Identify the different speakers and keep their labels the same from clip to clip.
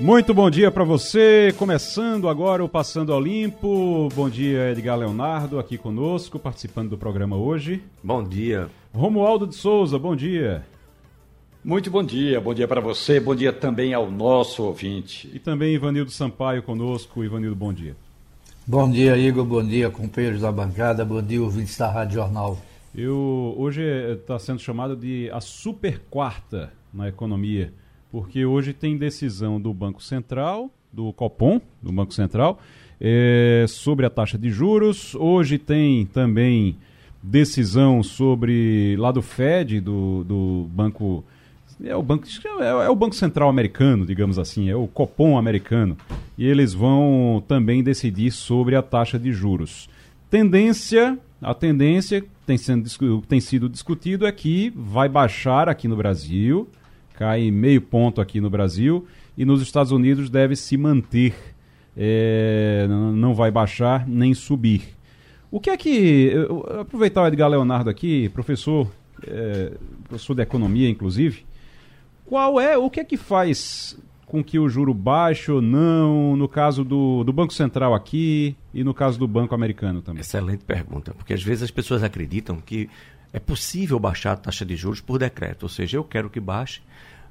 Speaker 1: Muito bom dia para você. Começando agora o Passando ao Limpo. Bom dia, Edgar Leonardo, aqui conosco, participando do programa hoje.
Speaker 2: Bom dia.
Speaker 1: Romualdo de Souza, bom dia.
Speaker 3: Muito bom dia, bom dia para você, bom dia também ao nosso ouvinte.
Speaker 1: E também Ivanildo Sampaio conosco. Ivanildo, bom dia.
Speaker 4: Bom dia, Igor, bom dia, companheiros da bancada, bom dia, ouvintes da Rádio Jornal.
Speaker 1: Eu, hoje está sendo chamado de a super quarta na economia porque hoje tem decisão do Banco Central, do Copom, do Banco Central, é, sobre a taxa de juros. Hoje tem também decisão sobre lá do Fed, do, do Banco. É o, banco, é, é o Banco Central americano, digamos assim, é o Copom americano. E eles vão também decidir sobre a taxa de juros. Tendência, a tendência tem, tem sido discutido é que vai baixar aqui no Brasil, cai meio ponto aqui no Brasil e nos Estados Unidos deve se manter, é, não vai baixar nem subir. O que é que. Aproveitar o Edgar Leonardo aqui, professor, é, professor de economia, inclusive. Qual é, o que é que faz com que o juro baixe ou não, no caso do, do Banco Central aqui e no caso do Banco Americano também?
Speaker 2: Excelente pergunta, porque às vezes as pessoas acreditam que é possível baixar a taxa de juros por decreto, ou seja, eu quero que baixe.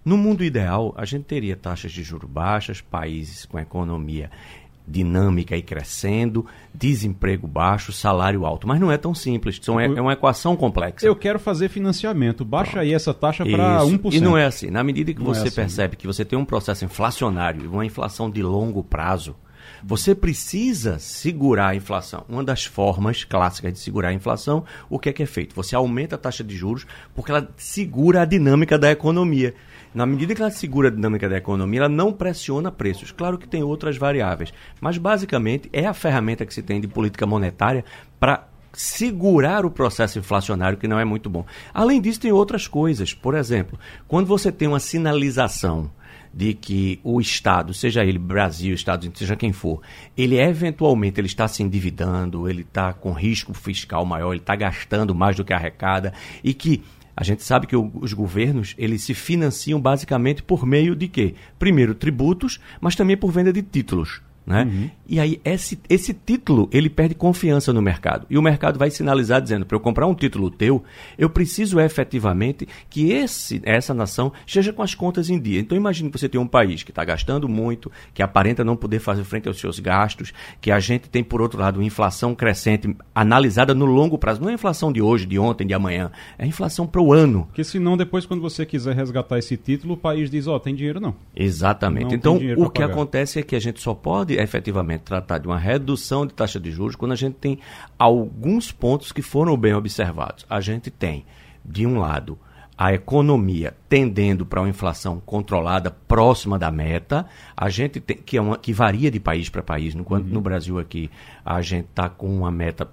Speaker 2: No mundo ideal, a gente teria taxas de juros baixas, países com economia dinâmica e crescendo, desemprego baixo, salário alto. Mas não é tão simples, são, é, é uma equação complexa.
Speaker 1: Eu quero fazer financiamento, baixa Pronto. aí essa taxa para 1%.
Speaker 2: E não é assim. Na medida que não você é assim. percebe que você tem um processo inflacionário e uma inflação de longo prazo, você precisa segurar a inflação. Uma das formas clássicas de segurar a inflação, o que é que é feito? Você aumenta a taxa de juros porque ela segura a dinâmica da economia. Na medida que ela segura a dinâmica da economia, ela não pressiona preços. Claro que tem outras variáveis, mas basicamente é a ferramenta que se tem de política monetária para segurar o processo inflacionário, que não é muito bom. Além disso, tem outras coisas. Por exemplo, quando você tem uma sinalização de que o Estado, seja ele Brasil, Estados Unidos, seja quem for, ele eventualmente ele está se endividando, ele está com risco fiscal maior, ele está gastando mais do que arrecada e que a gente sabe que o, os governos eles se financiam basicamente por meio de quê? Primeiro tributos, mas também por venda de títulos. Né? Uhum. E aí esse, esse título ele perde confiança no mercado. E o mercado vai sinalizar dizendo, para eu comprar um título teu, eu preciso efetivamente que esse, essa nação esteja com as contas em dia. Então imagine que você tem um país que está gastando muito, que aparenta não poder fazer frente aos seus gastos, que a gente tem, por outro lado, uma inflação crescente analisada no longo prazo. Não é a inflação de hoje, de ontem, de amanhã. É a inflação para o ano.
Speaker 1: Porque senão depois, quando você quiser resgatar esse título, o país diz, ó, oh, tem dinheiro não.
Speaker 2: Exatamente. Não então o que pagar. acontece é que a gente só pode efetivamente tratar de uma redução de taxa de juros quando a gente tem alguns pontos que foram bem observados. A gente tem, de um lado, a economia tendendo para uma inflação controlada próxima da meta, a gente tem, que, é uma, que varia de país para país, enquanto uhum. no Brasil aqui a gente está com uma meta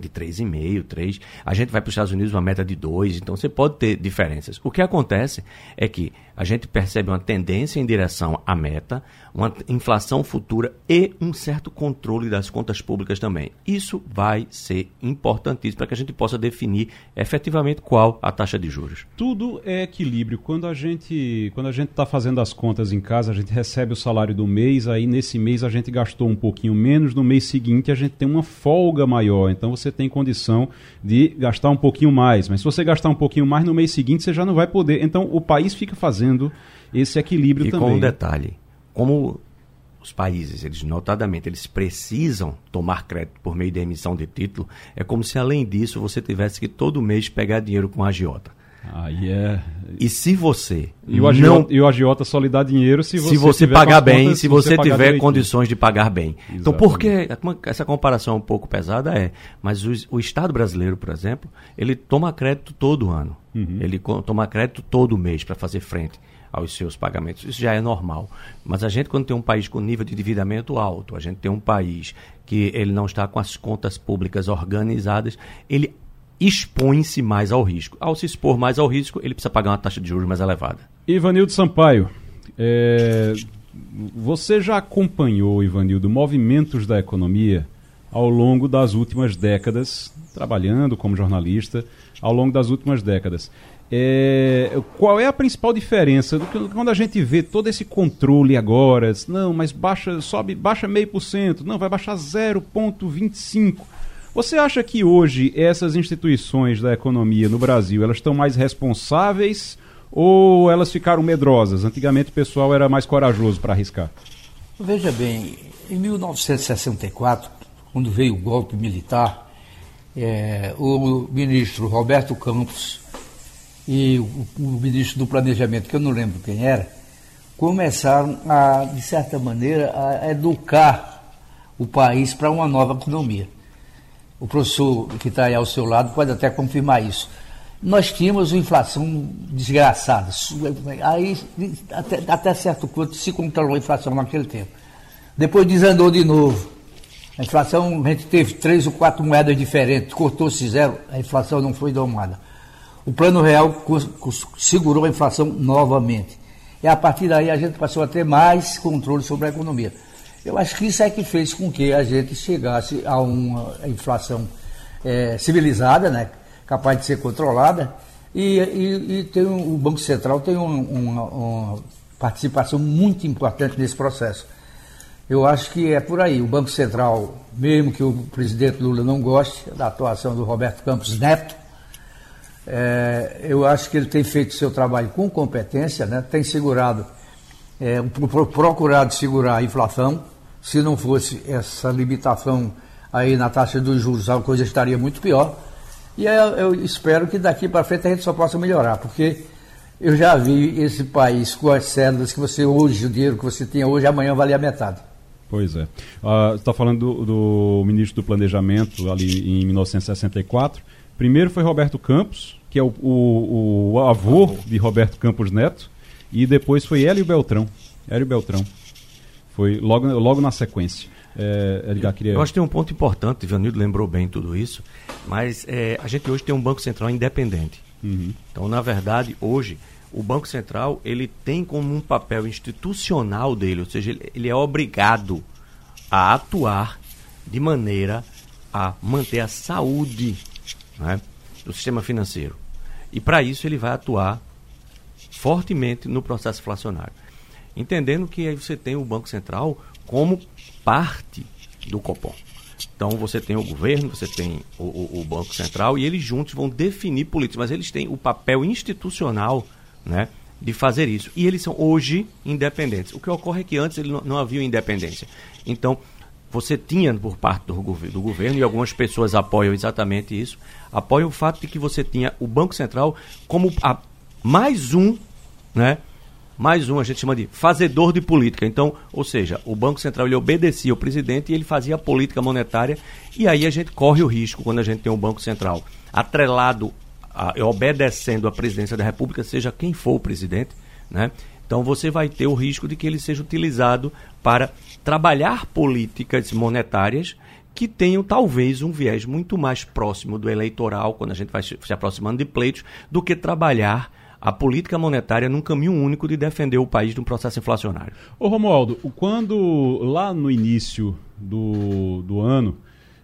Speaker 2: de 3,5, 3. A gente vai para os Estados Unidos uma meta de 2, então você pode ter diferenças. O que acontece é que a gente percebe uma tendência em direção à meta, uma inflação futura e um certo controle das contas públicas também. Isso vai ser importantíssimo para que a gente possa definir efetivamente qual a taxa de juros.
Speaker 1: Tudo é equilíbrio. Quando a gente quando a gente está fazendo as contas em casa, a gente recebe o salário do mês, aí nesse mês a gente gastou um pouquinho menos, no mês seguinte a gente tem uma folga maior. Então você tem condição de gastar um pouquinho mais. Mas se você gastar um pouquinho mais no mês seguinte, você já não vai poder. Então o país fica fazendo esse equilíbrio
Speaker 2: e
Speaker 1: também.
Speaker 2: com um detalhe, como os países, eles notadamente, eles precisam tomar crédito por meio da emissão de título, é como se além disso você tivesse que todo mês pegar dinheiro com a agiota.
Speaker 1: Aí é.
Speaker 2: E se você.
Speaker 1: E o, agiota, não... e o agiota só lhe dá dinheiro se você,
Speaker 2: se você pagar bem, contas, se você, você tiver direitinho. condições de pagar bem. Exatamente. Então, por que. Essa comparação é um pouco pesada, é. Mas o, o Estado brasileiro, por exemplo, ele toma crédito todo ano. Uhum. Ele toma crédito todo mês para fazer frente aos seus pagamentos. Isso já é normal. Mas a gente, quando tem um país com nível de endividamento alto, a gente tem um país que ele não está com as contas públicas organizadas, ele expõe-se mais ao risco. Ao se expor mais ao risco, ele precisa pagar uma taxa de juros mais elevada.
Speaker 1: Ivanildo Sampaio, é, você já acompanhou, Ivanildo, movimentos da economia ao longo das últimas décadas, trabalhando como jornalista, ao longo das últimas décadas. É, qual é a principal diferença do que quando a gente vê todo esse controle agora? Não, mas baixa, sobe, baixa meio por cento, não, vai baixar 0,25. Você acha que hoje essas instituições da economia no Brasil elas estão mais responsáveis ou elas ficaram medrosas? Antigamente o pessoal era mais corajoso para arriscar.
Speaker 4: Veja bem, em 1964, quando veio o golpe militar, é, o ministro Roberto Campos e o, o ministro do Planejamento, que eu não lembro quem era, começaram a, de certa maneira, a educar o país para uma nova economia. O professor que está aí ao seu lado pode até confirmar isso. Nós tínhamos uma inflação desgraçada. Aí, até, até certo ponto, se controlou a inflação naquele tempo. Depois desandou de novo. A inflação, a gente teve três ou quatro moedas diferentes, cortou-se zero, a inflação não foi domada. O Plano Real segurou a inflação novamente. E a partir daí a gente passou a ter mais controle sobre a economia. Eu acho que isso é que fez com que a gente chegasse a uma inflação é, civilizada, né, capaz de ser controlada, e, e, e tem um, o Banco Central tem um, uma, uma participação muito importante nesse processo. Eu acho que é por aí. O Banco Central, mesmo que o presidente Lula não goste da atuação do Roberto Campos Neto, é, eu acho que ele tem feito seu trabalho com competência, né? tem segurado, é, procurado segurar a inflação. Se não fosse essa limitação aí na taxa dos juros, a coisa estaria muito pior. E eu, espero que daqui para frente a gente só possa melhorar, porque eu já vi esse país com as células que você hoje, o dinheiro que você tinha hoje, amanhã valia a metade.
Speaker 1: Pois é. Uh, você está falando do, do ministro do Planejamento ali em 1964. Primeiro foi Roberto Campos, que é o, o, o avô de Roberto Campos Neto, e depois foi Hélio Beltrão. Hélio Beltrão. Foi logo, logo na sequência.
Speaker 2: É, Edgar, queria... Eu acho que tem um ponto importante, Ivanildo lembrou bem tudo isso, mas é, a gente hoje tem um Banco Central independente. Uhum. Então, na verdade, hoje, o Banco Central ele tem como um papel institucional dele, ou seja, ele, ele é obrigado a atuar de maneira a manter a saúde né, do sistema financeiro. E para isso ele vai atuar fortemente no processo inflacionário. Entendendo que aí você tem o Banco Central como parte do Copom. Então você tem o governo, você tem o, o, o, Banco Central e eles juntos vão definir políticas, mas eles têm o papel institucional né, de fazer isso. E eles são hoje independentes. O que ocorre é que antes ele não, não havia independência. Então, você tinha por parte do, do, governo, e algumas pessoas apoiam exatamente isso, apoiam o fato de que você tinha o Banco Central como a, mais um, né? Mais um, a gente chama de fazedor de política. Então, ou seja, o Banco Central ele obedecia ao presidente e ele fazia a política monetária, e aí a gente corre o risco quando a gente tem um Banco Central atrelado, a, obedecendo à presidência da República, seja quem for o presidente, né? Então você vai ter o risco de que ele seja utilizado para trabalhar políticas monetárias que tenham talvez um viés muito mais próximo do eleitoral, quando a gente vai se aproximando de pleitos, do que trabalhar a política monetária num caminho único de defender o país de um processo inflacionário.
Speaker 1: Ô Romualdo, quando lá no início do, do ano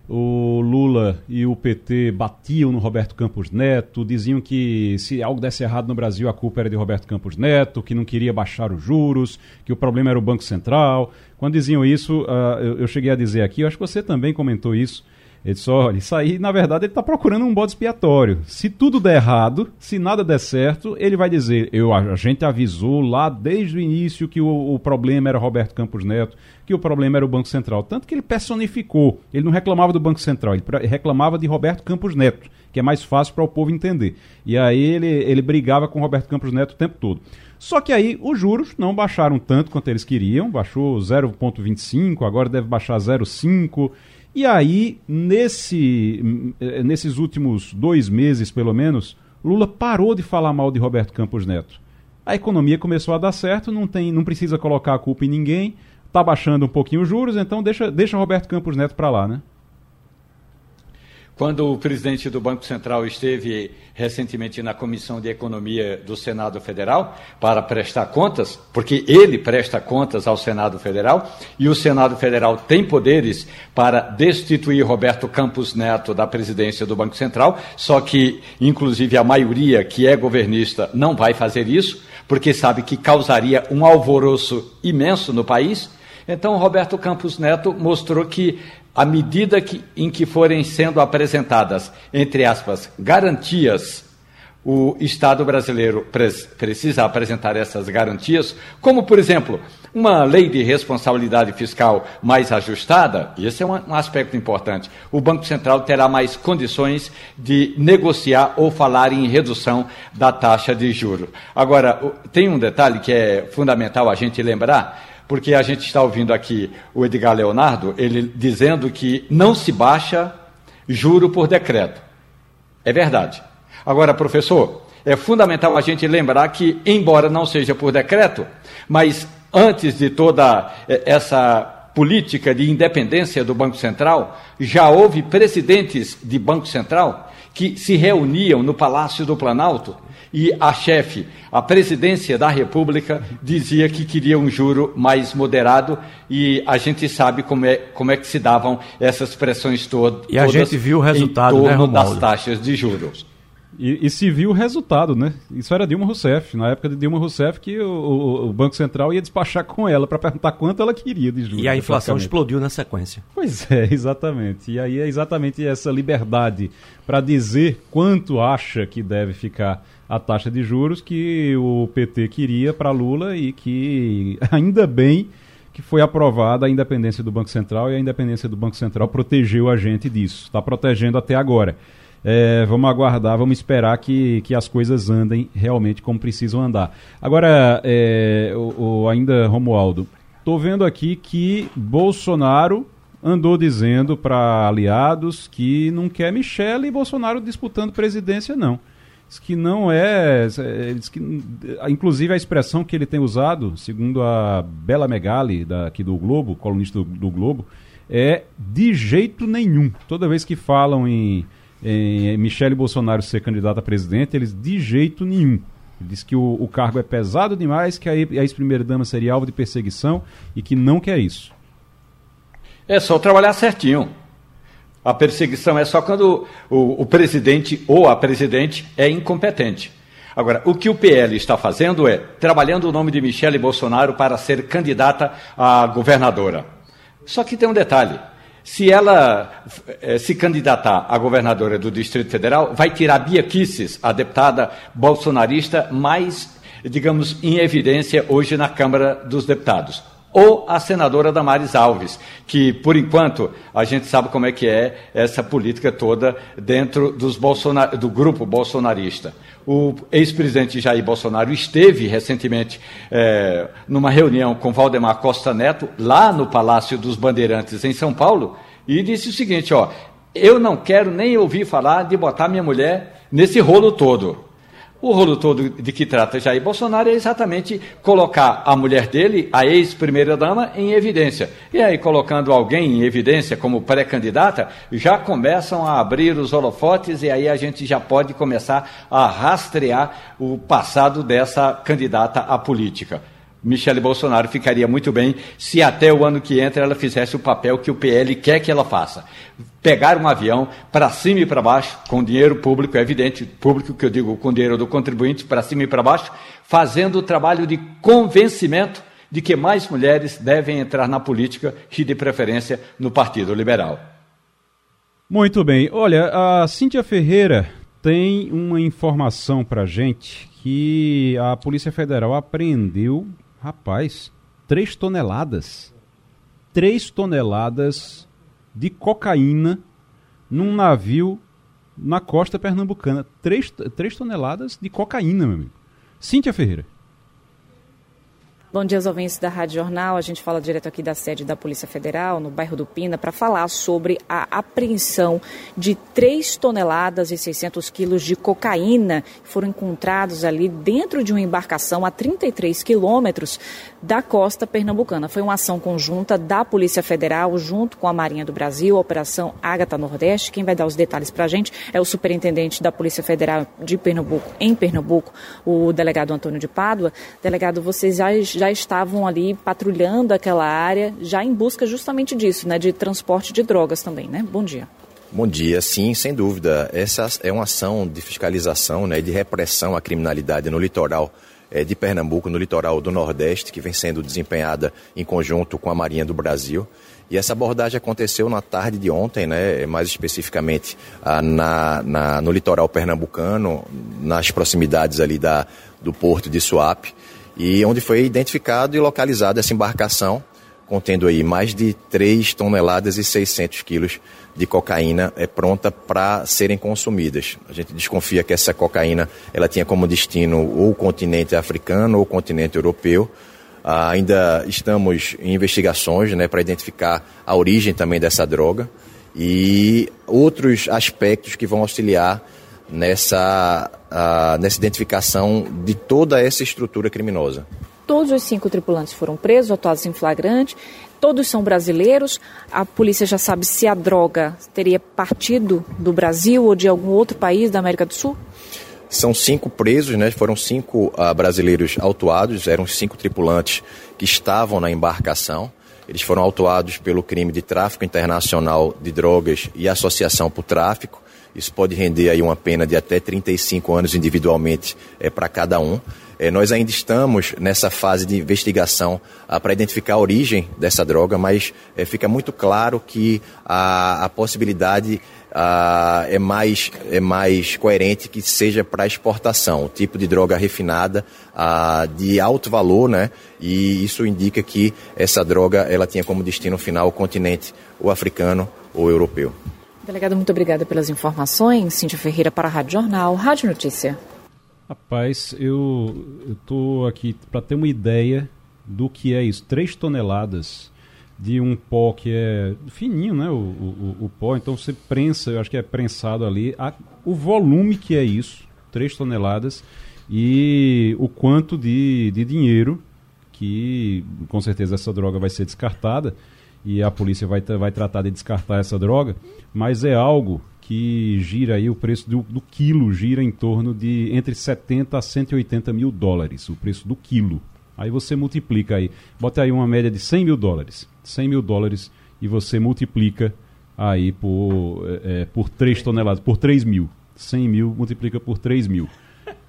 Speaker 1: o Lula e o PT batiam no Roberto Campos Neto, diziam que se algo desse errado no Brasil, a culpa era de Roberto Campos Neto, que não queria baixar os juros, que o problema era o Banco Central. Quando diziam isso, uh, eu, eu, cheguei a dizer aqui, eu acho que você também comentou isso, ele disse, olha, isso aí, na verdade, ele está procurando um bode expiatório. Se tudo der errado, se nada der certo, ele vai dizer, eu, a gente avisou lá desde o início que o, o problema era Roberto Campos Neto, que o problema era o Banco Central. Tanto que ele personificou, ele não reclamava do Banco Central, ele reclamava de Roberto Campos Neto, que é mais fácil para o povo entender. E aí ele, ele brigava com Roberto Campos Neto o tempo todo. Só que aí os juros não baixaram tanto quanto eles queriam, baixou 0,25, agora deve baixar 0,5. E aí, nesse, eh, nesses últimos dois meses, pelo menos, Lula parou de falar mal de Roberto Campos Neto. A economia começou a dar certo, não, tem, não precisa colocar a culpa em ninguém, está baixando um pouquinho os juros, então deixa, deixa Roberto Campos Neto para lá, né?
Speaker 3: Quando o presidente do Banco Central esteve recentemente na Comissão de Economia do Senado Federal para prestar contas, porque ele presta contas ao Senado Federal e o Senado Federal tem poderes para destituir Roberto Campos Neto da presidência do Banco Central, só que, inclusive, a maioria que é governista não vai fazer isso, porque sabe que causaria um alvoroço imenso no país. Então, Roberto Campos Neto mostrou que à medida que, em que forem sendo apresentadas, entre aspas, garantias, o Estado brasileiro precisa apresentar essas garantias, como, por exemplo, uma lei de responsabilidade fiscal mais ajustada, esse é um aspecto importante. O Banco Central terá mais condições de negociar ou falar em redução da taxa de juros. Agora, tem um detalhe que é fundamental a gente lembrar porque a gente está ouvindo aqui o Edgar Leonardo, ele dizendo que não se baixa juro por decreto. É verdade. Agora, professor, é fundamental a gente lembrar que, embora não seja por decreto, mas antes de toda eh, essa política de independência do Banco Central, já houve presidentes de Banco Central que se reuniam no Palácio do Planalto e a chefe, a presidência da República, dizia que queria um juro mais moderado e a gente sabe como é, como é que se davam essas pressões todas.
Speaker 2: E a gente viu o resultado,
Speaker 3: em
Speaker 2: né,
Speaker 3: torno né, das taxas de juros.
Speaker 1: E, e, se viu o resultado, né? Isso era Dilma Rousseff. Na época de Dilma Rousseff, que o, o, o Banco Central ia despachar com ela para perguntar quanto ela queria de juros.
Speaker 2: E a inflação explodiu na sequência.
Speaker 1: Pois é, exatamente. E aí é exatamente essa liberdade para dizer quanto acha que deve ficar a taxa de juros que o PT queria para Lula e que ainda bem que foi aprovada a independência do Banco Central e a independência do Banco Central protegeu a gente disso. Está protegendo até agora. É, vamos aguardar, vamos esperar que, que as coisas andem realmente como precisam andar. Agora, é, o, o, ainda, Romualdo, estou vendo aqui que Bolsonaro andou dizendo para aliados que não quer Michele e Bolsonaro disputando presidência, não. Diz que não é. é diz que, inclusive a expressão que ele tem usado, segundo a Bela Megali, da, aqui do Globo, colunista do, do Globo, é de jeito nenhum. Toda vez que falam em em Michele Bolsonaro ser candidato a presidente, eles de jeito nenhum. Ele diz que o, o cargo é pesado demais, que a, a ex-primeira-dama seria alvo de perseguição e que não quer isso.
Speaker 3: É só trabalhar certinho. A perseguição é só quando o, o presidente ou a presidente é incompetente. Agora, o que o PL está fazendo é trabalhando o nome de Michele Bolsonaro para ser candidata a governadora. Só que tem um detalhe: se ela eh, se candidatar a governadora do Distrito Federal, vai tirar Bia Kisses, a deputada bolsonarista mais, digamos, em evidência hoje na Câmara dos Deputados. Ou a senadora Damares Alves, que, por enquanto, a gente sabe como é que é essa política toda dentro dos Bolsonar do grupo bolsonarista. O ex-presidente Jair Bolsonaro esteve recentemente é, numa reunião com Valdemar Costa Neto, lá no Palácio dos Bandeirantes, em São Paulo, e disse o seguinte: ó, eu não quero nem ouvir falar de botar minha mulher nesse rolo todo. O rolo todo de que trata Jair Bolsonaro é exatamente colocar a mulher dele, a ex-primeira-dama, em evidência. E aí, colocando alguém em evidência como pré-candidata, já começam a abrir os holofotes e aí a gente já pode começar a rastrear o passado dessa candidata à política. Michele Bolsonaro ficaria muito bem se até o ano que entra ela fizesse o papel que o PL quer que ela faça. Pegar um avião para cima e para baixo, com dinheiro público, é evidente, público que eu digo, com dinheiro do contribuinte, para cima e para baixo, fazendo o trabalho de convencimento de que mais mulheres devem entrar na política e, de preferência, no Partido Liberal.
Speaker 1: Muito bem. Olha, a Cíntia Ferreira tem uma informação para gente que a Polícia Federal apreendeu Rapaz, 3 toneladas. 3 toneladas de cocaína num navio na costa pernambucana. 3, 3 toneladas de cocaína, meu amigo. Cíntia Ferreira.
Speaker 5: Bom dia aos ouvintes da Rádio Jornal. A gente fala direto aqui da sede da Polícia Federal, no bairro do Pina, para falar sobre a apreensão de 3 toneladas e 600 quilos de cocaína que foram encontrados ali dentro de uma embarcação a 33 quilômetros da costa pernambucana. Foi uma ação conjunta da Polícia Federal junto com a Marinha do Brasil, a Operação Ágata Nordeste. Quem vai dar os detalhes para a gente é o superintendente da Polícia Federal de Pernambuco, em Pernambuco, o delegado Antônio de Pádua. Delegado, vocês já, já estavam ali patrulhando aquela área, já em busca justamente disso, né, de transporte de drogas também, né? Bom dia.
Speaker 6: Bom dia, sim, sem dúvida. Essa é uma ação de fiscalização né, de repressão à criminalidade no litoral é, de Pernambuco, no litoral do Nordeste, que vem sendo desempenhada em conjunto com a Marinha do Brasil. E essa abordagem aconteceu na tarde de ontem, né, mais especificamente ah, na, na, no litoral pernambucano, nas proximidades ali da, do porto de Suape, e onde foi identificado e localizada essa embarcação, contendo aí mais de 3 toneladas e 600 quilos de cocaína é pronta para serem consumidas. A gente desconfia que essa cocaína ela tinha como destino ou o continente africano ou o continente europeu. Ah, ainda estamos em investigações né, para identificar a origem também dessa droga e outros aspectos que vão auxiliar nessa, nessa identificação de toda essa estrutura criminosa.
Speaker 5: Todos os cinco tripulantes foram presos, atuados em flagrante. Todos são brasileiros. A polícia já sabe se a droga teria partido do Brasil ou de algum outro país da América do Sul?
Speaker 6: São cinco presos, né? Foram cinco uh, brasileiros autuados, eram cinco tripulantes que estavam na embarcação. Eles foram autuados pelo crime de tráfico internacional de drogas e associação por tráfico. Isso pode render aí uma pena de até 35 anos individualmente é, para cada um. É, nós ainda estamos nessa fase de investigação ah, para identificar a origem dessa droga, mas é, fica muito claro que a, a possibilidade ah, é, mais, é mais coerente que seja para exportação, o tipo de droga refinada ah, de alto valor, né? E isso indica que essa droga ela tinha como destino final o continente ou africano ou europeu.
Speaker 5: Delegado, muito obrigada pelas informações. Cíntia Ferreira para a Rádio Jornal, Rádio Notícia.
Speaker 1: Rapaz, eu estou aqui para ter uma ideia do que é isso. 3 toneladas de um pó que é fininho, né? O, o, o, pó, então você prensa, eu acho que é prensado ali. A, o volume que é isso, 3 toneladas, e o quanto de, de dinheiro que com certeza essa droga vai ser descartada e a polícia vai, vai tratar de descartar essa droga, mas é algo que gira aí o preço do, do, quilo gira em torno de entre 70 a 180 mil dólares, o preço do quilo. Aí você multiplica aí, bota aí uma média de 100 mil dólares, 100 mil dólares e você multiplica aí por, é, por 3 toneladas, por 3 mil. 100 mil multiplica por 3 mil.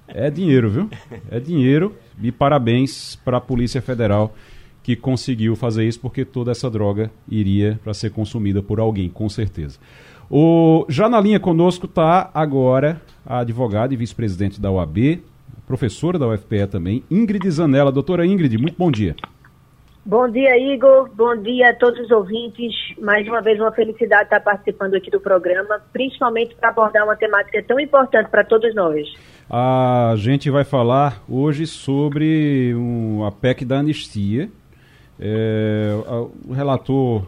Speaker 1: É dinheiro, viu? É dinheiro e parabéns para a Polícia Federal que conseguiu fazer isso porque toda essa droga iria para ser consumida por alguém, com certeza. O, já na linha conosco está agora a advogada e vice-presidente da OAB, professora da UFPE também, Ingrid Zanella. Doutora Ingrid, muito bom dia.
Speaker 7: Bom dia, Igor. Bom dia a todos os ouvintes. Mais uma vez, uma felicidade estar participando aqui do programa, principalmente para abordar uma temática tão importante para todos nós.
Speaker 1: A gente vai falar hoje sobre um, a PEC da anistia. É, o relator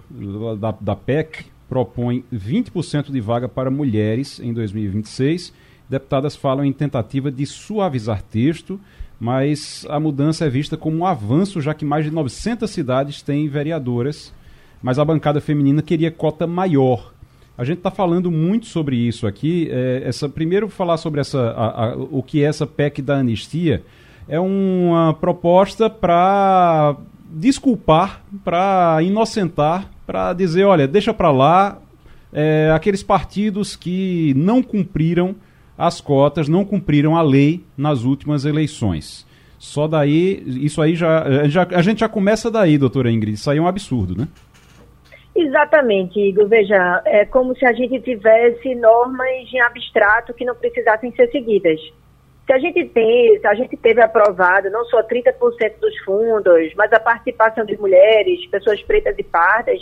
Speaker 1: da, da PEC, propõe 20% de vaga para mulheres em 2026. Deputadas falam em tentativa de suavizar texto, mas a mudança é vista como um avanço, já que mais de 900 cidades têm vereadoras, mas a bancada feminina queria cota maior. A gente está falando muito sobre isso aqui. É, essa, primeiro, falar sobre essa, a, a, o que é essa PEC da anistia. É uma proposta para desculpar, para inocentar para dizer, olha, deixa para lá é, aqueles partidos que não cumpriram as cotas, não cumpriram a lei nas últimas eleições. Só daí, isso aí já, já a gente já começa daí, doutora Ingrid. Isso aí é um absurdo, né?
Speaker 7: Exatamente, Igor. Veja, é como se a gente tivesse normas em abstrato que não precisassem ser seguidas. Se a gente tem, se a gente teve aprovado não só 30% dos fundos, mas a participação de mulheres, pessoas pretas e pardas,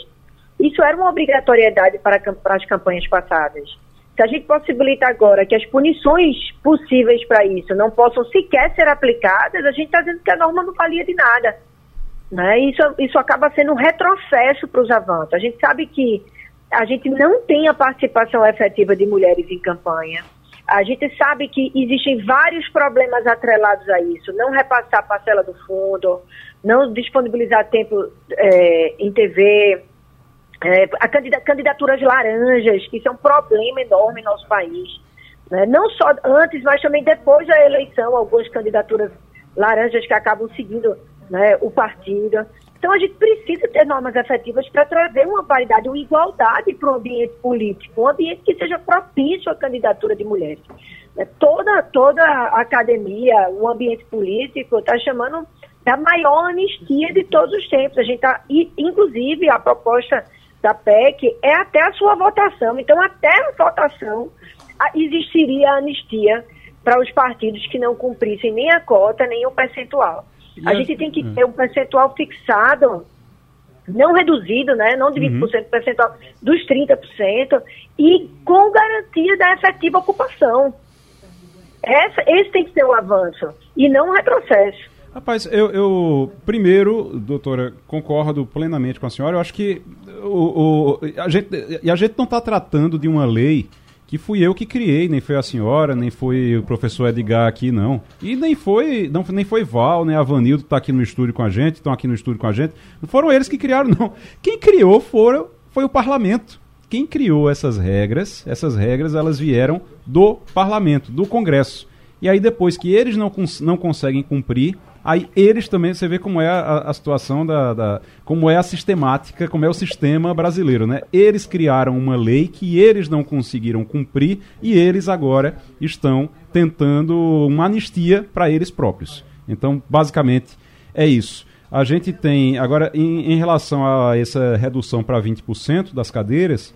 Speaker 7: isso era uma obrigatoriedade para, para as campanhas passadas. Se a gente possibilita agora que as punições possíveis para isso não possam sequer ser aplicadas, a gente está dizendo que a norma não valia de nada. Né? Isso, isso acaba sendo um retrocesso para os avanços. A gente sabe que a gente não tem a participação efetiva de mulheres em campanha. A gente sabe que existem vários problemas atrelados a isso. Não repassar a parcela do fundo, não disponibilizar tempo é, em TV, é, a candidaturas laranjas, que isso é um problema enorme no nosso país. Né? Não só antes, mas também depois da eleição, algumas candidaturas laranjas que acabam seguindo né, o partido. Então a gente precisa ter normas efetivas para trazer uma paridade, uma igualdade para o ambiente político, um ambiente que seja propício à candidatura de mulheres. Né? Toda, toda a academia, o ambiente político está chamando da maior anistia de todos os tempos. A gente tá, inclusive a proposta da PEC é até a sua votação. Então, até a votação existiria anistia para os partidos que não cumprissem nem a cota, nem o percentual. A gente tem que ter um percentual fixado, não reduzido, né, não de 20% uhum. percentual, dos 30%, e com garantia da efetiva ocupação. Essa, esse tem que ser o avanço, e não o retrocesso.
Speaker 1: Rapaz, eu, eu, primeiro, doutora, concordo plenamente com a senhora. Eu acho que o, o a, gente, a gente não está tratando de uma lei que fui eu que criei, nem foi a senhora, nem foi o professor Edgar aqui, não. E nem foi, não, nem foi Val, nem a Vanildo que está aqui no estúdio com a gente, estão aqui no estúdio com a gente. Não foram eles que criaram, não. Quem criou foram, foi o parlamento. Quem criou essas regras, essas regras elas vieram do parlamento, do Congresso. E aí depois que eles não, cons não conseguem cumprir, Aí eles também, você vê como é a, a situação da, da, como é a sistemática, como é o sistema brasileiro, né? Eles criaram uma lei que eles não conseguiram cumprir e eles agora estão tentando uma anistia para eles próprios. Então, basicamente, é isso. A gente tem, agora, em, em relação a essa redução para 20% das cadeiras,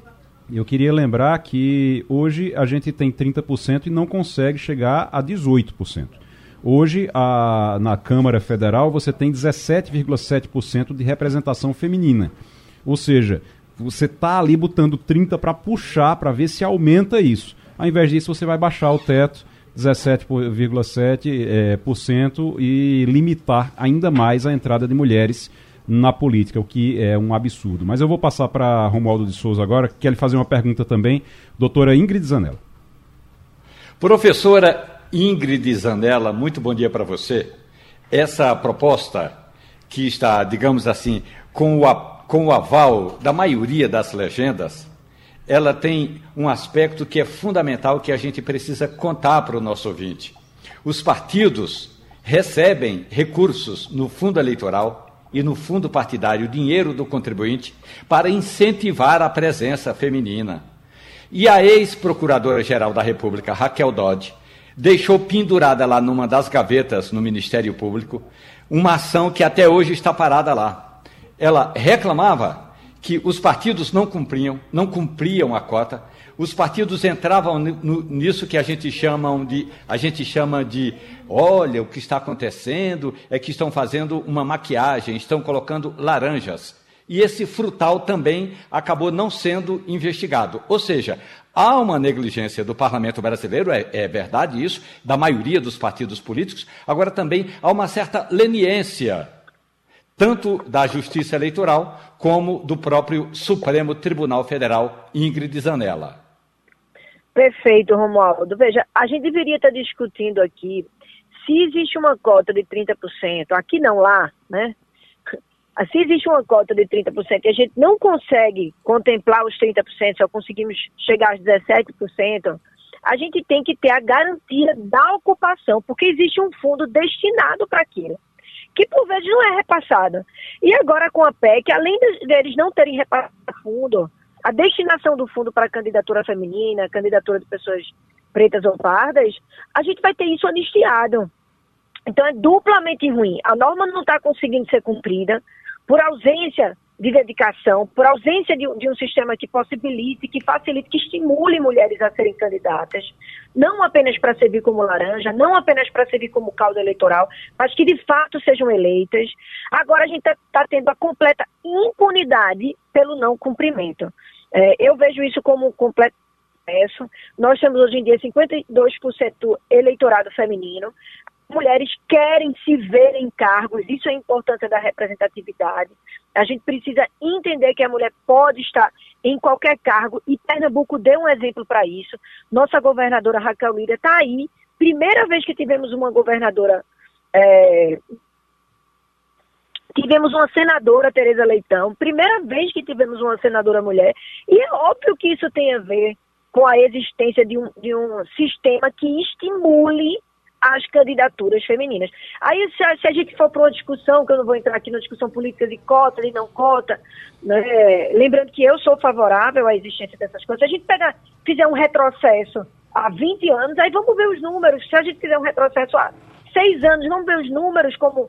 Speaker 1: eu queria lembrar que hoje a gente tem 30% e não consegue chegar a 18%. Hoje, a, na Câmara Federal, você tem 17,7% de representação feminina. Ou seja, você está ali botando 30% para puxar, para ver se aumenta isso. Ao invés disso, você vai baixar o teto 17,7% é, por cento, e limitar ainda mais a entrada de mulheres na política, o que é um absurdo. Mas eu vou passar para Romualdo de Souza agora, que quer lhe fazer uma pergunta também. Doutora Ingrid Zanella.
Speaker 3: Professora, Ingrid Zanella, muito bom dia para você. Essa proposta, que está, digamos assim, com o, com o aval da maioria das legendas, ela tem um aspecto que é fundamental que a gente precisa contar para o nosso ouvinte. Os partidos recebem recursos no fundo eleitoral e no fundo partidário, dinheiro do contribuinte, para incentivar a presença feminina. E a ex-procuradora-geral da República, Raquel Dodge, deixou pendurada lá numa das gavetas no Ministério Público uma ação que até hoje está parada lá. Ela reclamava que os partidos não cumpriam, não cumpriam a cota. Os partidos entravam nisso que a gente chama de, a gente chama de, olha, o que está acontecendo é que estão fazendo uma maquiagem, estão colocando laranjas. E esse frutal também acabou não sendo investigado. Ou seja, Há uma negligência do parlamento brasileiro, é, é, verdade isso, da maioria dos partidos políticos, agora também há uma certa leniência, tanto da Justiça Eleitoral como do próprio Supremo Tribunal Federal, Ingrid Zanella.
Speaker 7: Perfeito, Romualdo. Veja, a gente deveria estar discutindo aqui se existe uma cota de 30%, aqui não lá, né? Se existe uma cota de 30% e a gente não consegue contemplar os 30%, só conseguimos chegar aos 17%, a gente tem que ter a garantia da ocupação, porque existe um fundo destinado para aquilo, que por vezes não é repassado. E agora com a PEC, além deles não terem repassado fundo, a destinação do fundo para candidatura feminina, candidatura de pessoas pretas ou pardas, a gente vai ter isso anistiado. Então é duplamente ruim. A norma não está conseguindo ser cumprida, por ausência de dedicação, por ausência de, de, um sistema que possibilite, que facilite, que estimule mulheres a serem candidatas, não apenas para servir como laranja, não apenas para servir como caldo eleitoral, mas que de fato sejam eleitas. Agora a gente está tá tendo a completa impunidade pelo não cumprimento. É, eu vejo isso como completo sucesso. Nós temos hoje em dia 52% eleitorado feminino. Mulheres querem se ver em cargos, isso é a importância da representatividade. A gente precisa entender que a mulher pode estar em qualquer cargo e Pernambuco deu um exemplo para isso. Nossa governadora Raquel Lira está aí. Primeira vez que tivemos uma governadora. É... Tivemos uma senadora, Tereza Leitão, primeira vez que tivemos uma senadora mulher, e é óbvio que isso tem a ver com a existência de um, de um sistema que estimule as candidaturas femininas. Aí, se a, se a gente for para uma discussão, que eu não vou entrar aqui na discussão política de cota e não cota, né, lembrando que eu sou favorável à existência dessas coisas, se a gente pegar, fizer um retrocesso há 20 anos, aí vamos ver os números. Se a gente fizer um retrocesso há seis anos, vamos ver os números como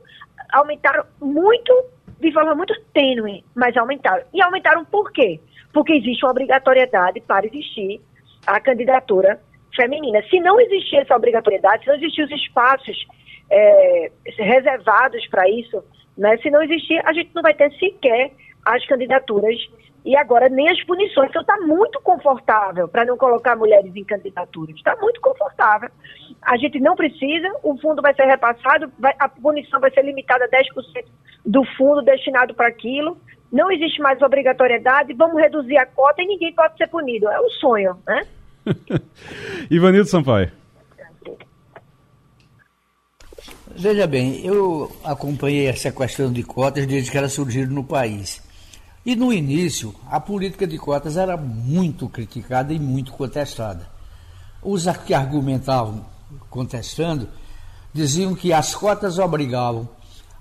Speaker 7: aumentaram muito, de forma muito tênue, mas aumentaram. E aumentaram por quê? Porque existe uma obrigatoriedade para existir a candidatura feminina. Se não existir essa obrigatoriedade, se não existir os espaços é, reservados para isso, né, se não existir, a gente não vai ter sequer as candidaturas e agora nem as punições. Então está muito confortável para não colocar mulheres em candidaturas. Está muito confortável. A gente não precisa, o fundo vai ser repassado, vai, a punição vai ser limitada a 10% do fundo destinado para aquilo. Não existe mais obrigatoriedade, vamos reduzir a cota e ninguém pode ser punido. É um sonho, né?
Speaker 1: Ivanildo Sampaio.
Speaker 4: Veja bem, eu acompanhei essa questão de cotas desde que ela surgiu no país. E no início, a política de cotas era muito criticada e muito contestada. Os que argumentavam contestando diziam que as cotas obrigavam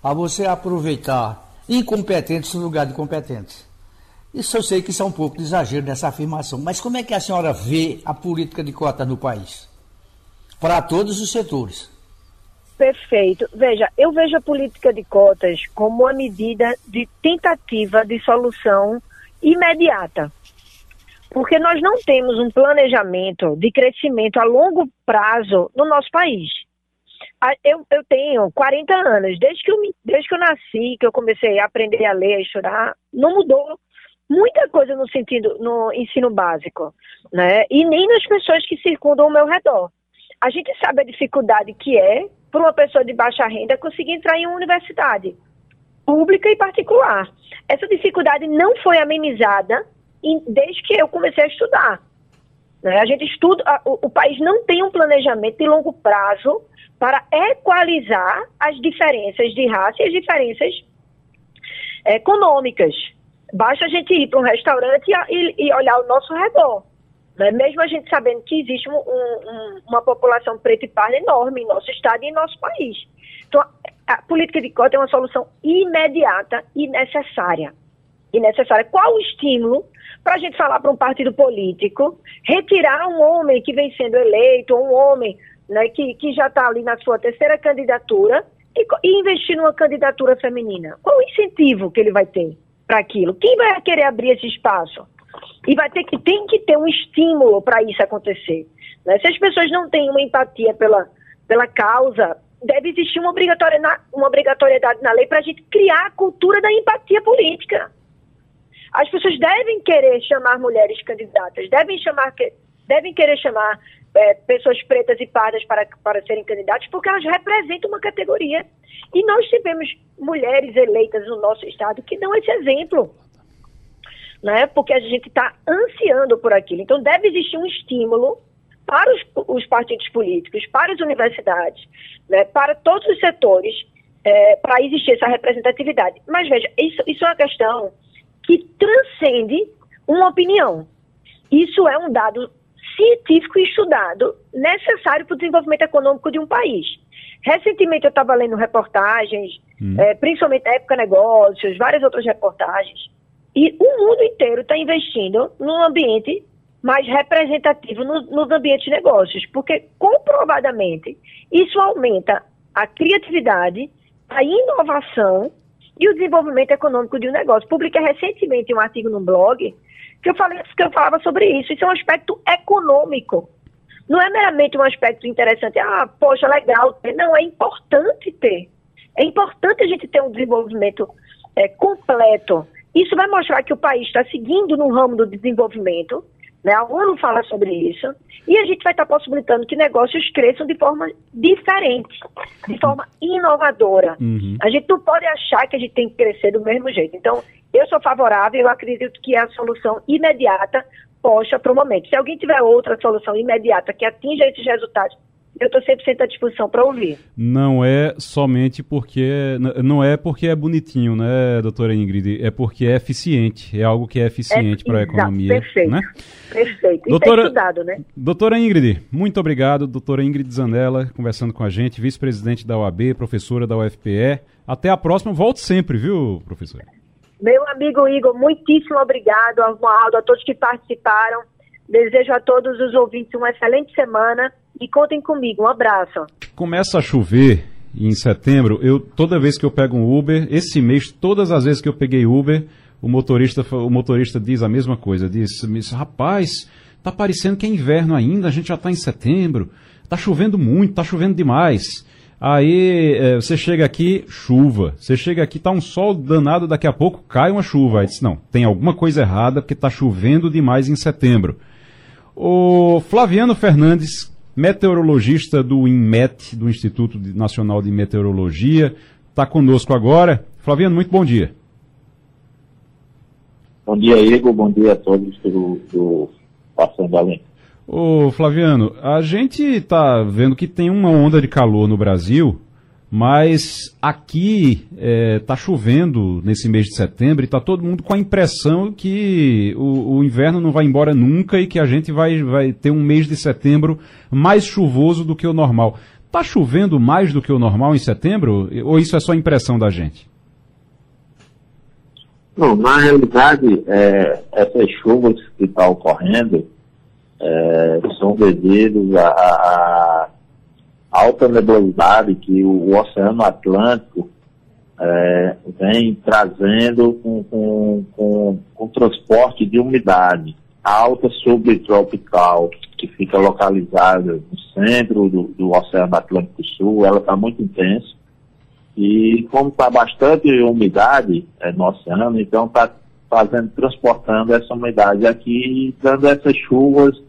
Speaker 4: a você aproveitar incompetentes no lugar de competentes. Isso eu sei que isso é um pouco de exagero nessa afirmação, mas como é que a senhora vê a política de cotas no país? Para todos os setores.
Speaker 7: Perfeito. Veja, eu vejo a política de cotas como uma medida de tentativa de solução imediata. Porque nós não temos um planejamento de crescimento a longo prazo no nosso país. Eu, eu tenho 40 anos, desde que, eu, desde que eu nasci, que eu comecei a aprender a ler, a estudar, não mudou muita coisa no sentido no ensino básico, né? E nem nas pessoas que circundam ao meu redor. A gente sabe a dificuldade que é para uma pessoa de baixa renda conseguir entrar em uma universidade pública e particular. Essa dificuldade não foi amenizada desde que eu comecei a estudar. Né? A gente estuda, o, o país não tem um planejamento de longo prazo para equalizar as diferenças de raça e as diferenças econômicas. Basta a gente ir para um restaurante e, e, olhar ao nosso redor. Né? Mesmo a gente sabendo que existe um, um, uma população preta e parda enorme em nosso estado e em nosso país. Então, a, a política de cota é uma solução imediata e necessária. E necessária. Qual o estímulo para a gente falar para um partido político retirar um homem que vem sendo eleito, ou um homem né, que, que já está ali na sua terceira candidatura, e, e investir numa candidatura feminina? Qual o incentivo que ele vai ter? Para aquilo. Quem vai querer abrir esse espaço? E vai ter que tem que ter um estímulo para isso acontecer. Né? Se as pessoas não têm uma empatia pela, pela causa, deve existir uma, obrigatoriedade, uma obrigatoriedade na lei para a gente criar a cultura da empatia política. As pessoas devem querer chamar mulheres candidatas, devem chamar devem querer chamar é, pessoas pretas e pardas para, para serem candidatas, porque elas representam uma categoria. E nós tivemos mulheres eleitas no nosso estado que dão esse exemplo. Né? Porque a gente está ansiando por aquilo. Então, deve existir um estímulo para os, os partidos políticos, para as universidades, né? para todos os setores, é, para existir essa representatividade. Mas veja, isso, isso é uma questão que transcende uma opinião. Isso é um dado científico e estudado necessário para o desenvolvimento econômico de um país. Recentemente eu estava lendo reportagens, hum. é, principalmente da Época Negócios, várias outras reportagens, e o mundo inteiro está investindo num ambiente mais representativo no, nos ambientes de negócios, porque comprovadamente isso aumenta a criatividade, a inovação e o desenvolvimento econômico de um negócio. Publiquei recentemente um artigo no blog que eu, falei, que eu falava sobre isso. Isso é um aspecto econômico. Não é meramente um aspecto interessante, ah, poxa, legal. Não, é importante ter. É importante a gente ter um desenvolvimento é, completo. Isso vai mostrar que o país está seguindo no ramo do desenvolvimento, Né? A ONU fala sobre isso e a gente vai estar possibilitando que negócios cresçam de forma diferente, de forma inovadora. Uhum. A gente não pode achar que a gente tem que crescer do mesmo jeito. Então, eu sou favorável, eu acredito que é a solução imediata posta para o momento. Se alguém tiver outra solução imediata que atinja esses resultados, eu estou 100% à disposição para ouvir.
Speaker 1: Não é somente porque. Não é porque é bonitinho, né, doutora Ingrid? É porque é eficiente. É algo que é eficiente é, para a economia.
Speaker 7: Perfeito.
Speaker 1: Né?
Speaker 7: Perfeito.
Speaker 1: Doutora, estudado, né? Doutora Ingrid, muito obrigado. Doutora Ingrid Zanella, conversando com a gente, vice-presidente da OAB, professora da UFPE. Até a próxima. Volte sempre, viu, professora?
Speaker 7: Meu amigo Igor, muitíssimo obrigado ao Moaldo, a todos que participaram. Desejo a todos os ouvintes uma excelente semana e contem comigo. Um abraço.
Speaker 1: Começa a chover em setembro. Eu toda vez que eu pego um Uber, esse mês, todas as vezes que eu peguei Uber, o motorista, o motorista diz a mesma coisa. Diz, rapaz, tá parecendo que é inverno ainda. A gente já está em setembro. Tá chovendo muito, tá chovendo demais. Aí é, você chega aqui, chuva. Você chega aqui, tá um sol danado, daqui a pouco cai uma chuva. Aí diz, não, tem alguma coisa errada porque tá chovendo demais em setembro. O Flaviano Fernandes, meteorologista do INMET, do Instituto Nacional de Meteorologia, está conosco agora. Flaviano, muito bom dia.
Speaker 8: Bom dia, Igor. Bom dia a todos do, do Passando Além.
Speaker 1: Ô Flaviano, a gente está vendo que tem uma onda de calor no Brasil, mas aqui está é, tá chovendo nesse mês de setembro e está todo mundo com a impressão que o, o, inverno não vai embora nunca e que a gente vai, vai ter um mês de setembro mais chuvoso do que o normal. Está chovendo mais do que o normal em setembro ou isso é só impressão da gente?
Speaker 8: Não, na realidade, é, essas chuvas que estão tá ocorrendo, é, são devidos à alta nebulosidade que o, o Oceano Atlântico é, vem trazendo com, com, com, com, transporte de umidade alta subtropical que fica localizada no centro do, do Oceano Atlântico Sul, ela está muito intensa. E como está bastante umidade é, no oceano, então está fazendo, transportando essa umidade aqui, dando essas chuvas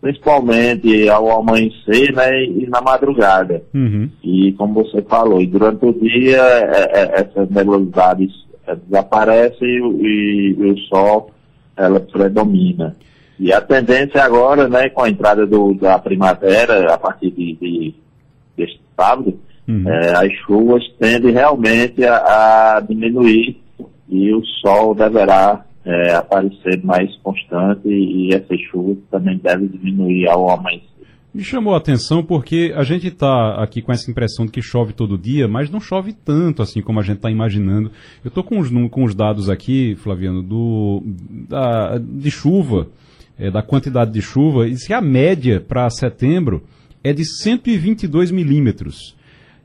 Speaker 8: principalmente ao amanhecer né, e na madrugada. Uhum. E como você falou, e durante o dia é, é, essas nebulosidades é, desaparecem e, e, o sol ela predomina. E a tendência agora, né, com a entrada do, da primavera, a partir de, de deste sábado, uhum. é, as chuvas tendem realmente a, a diminuir e o sol deverá é, aparecer mais constante e essas chuvas também devem diminuir ao amanhecer.
Speaker 1: Me chamou a atenção porque a gente está aqui com essa impressão de que chove todo dia, mas não chove tanto assim como a gente está imaginando. Eu estou com os, com os dados aqui, Flaviano, do, da, de chuva, é, da quantidade de chuva, e se a média para setembro é de 122 milímetros.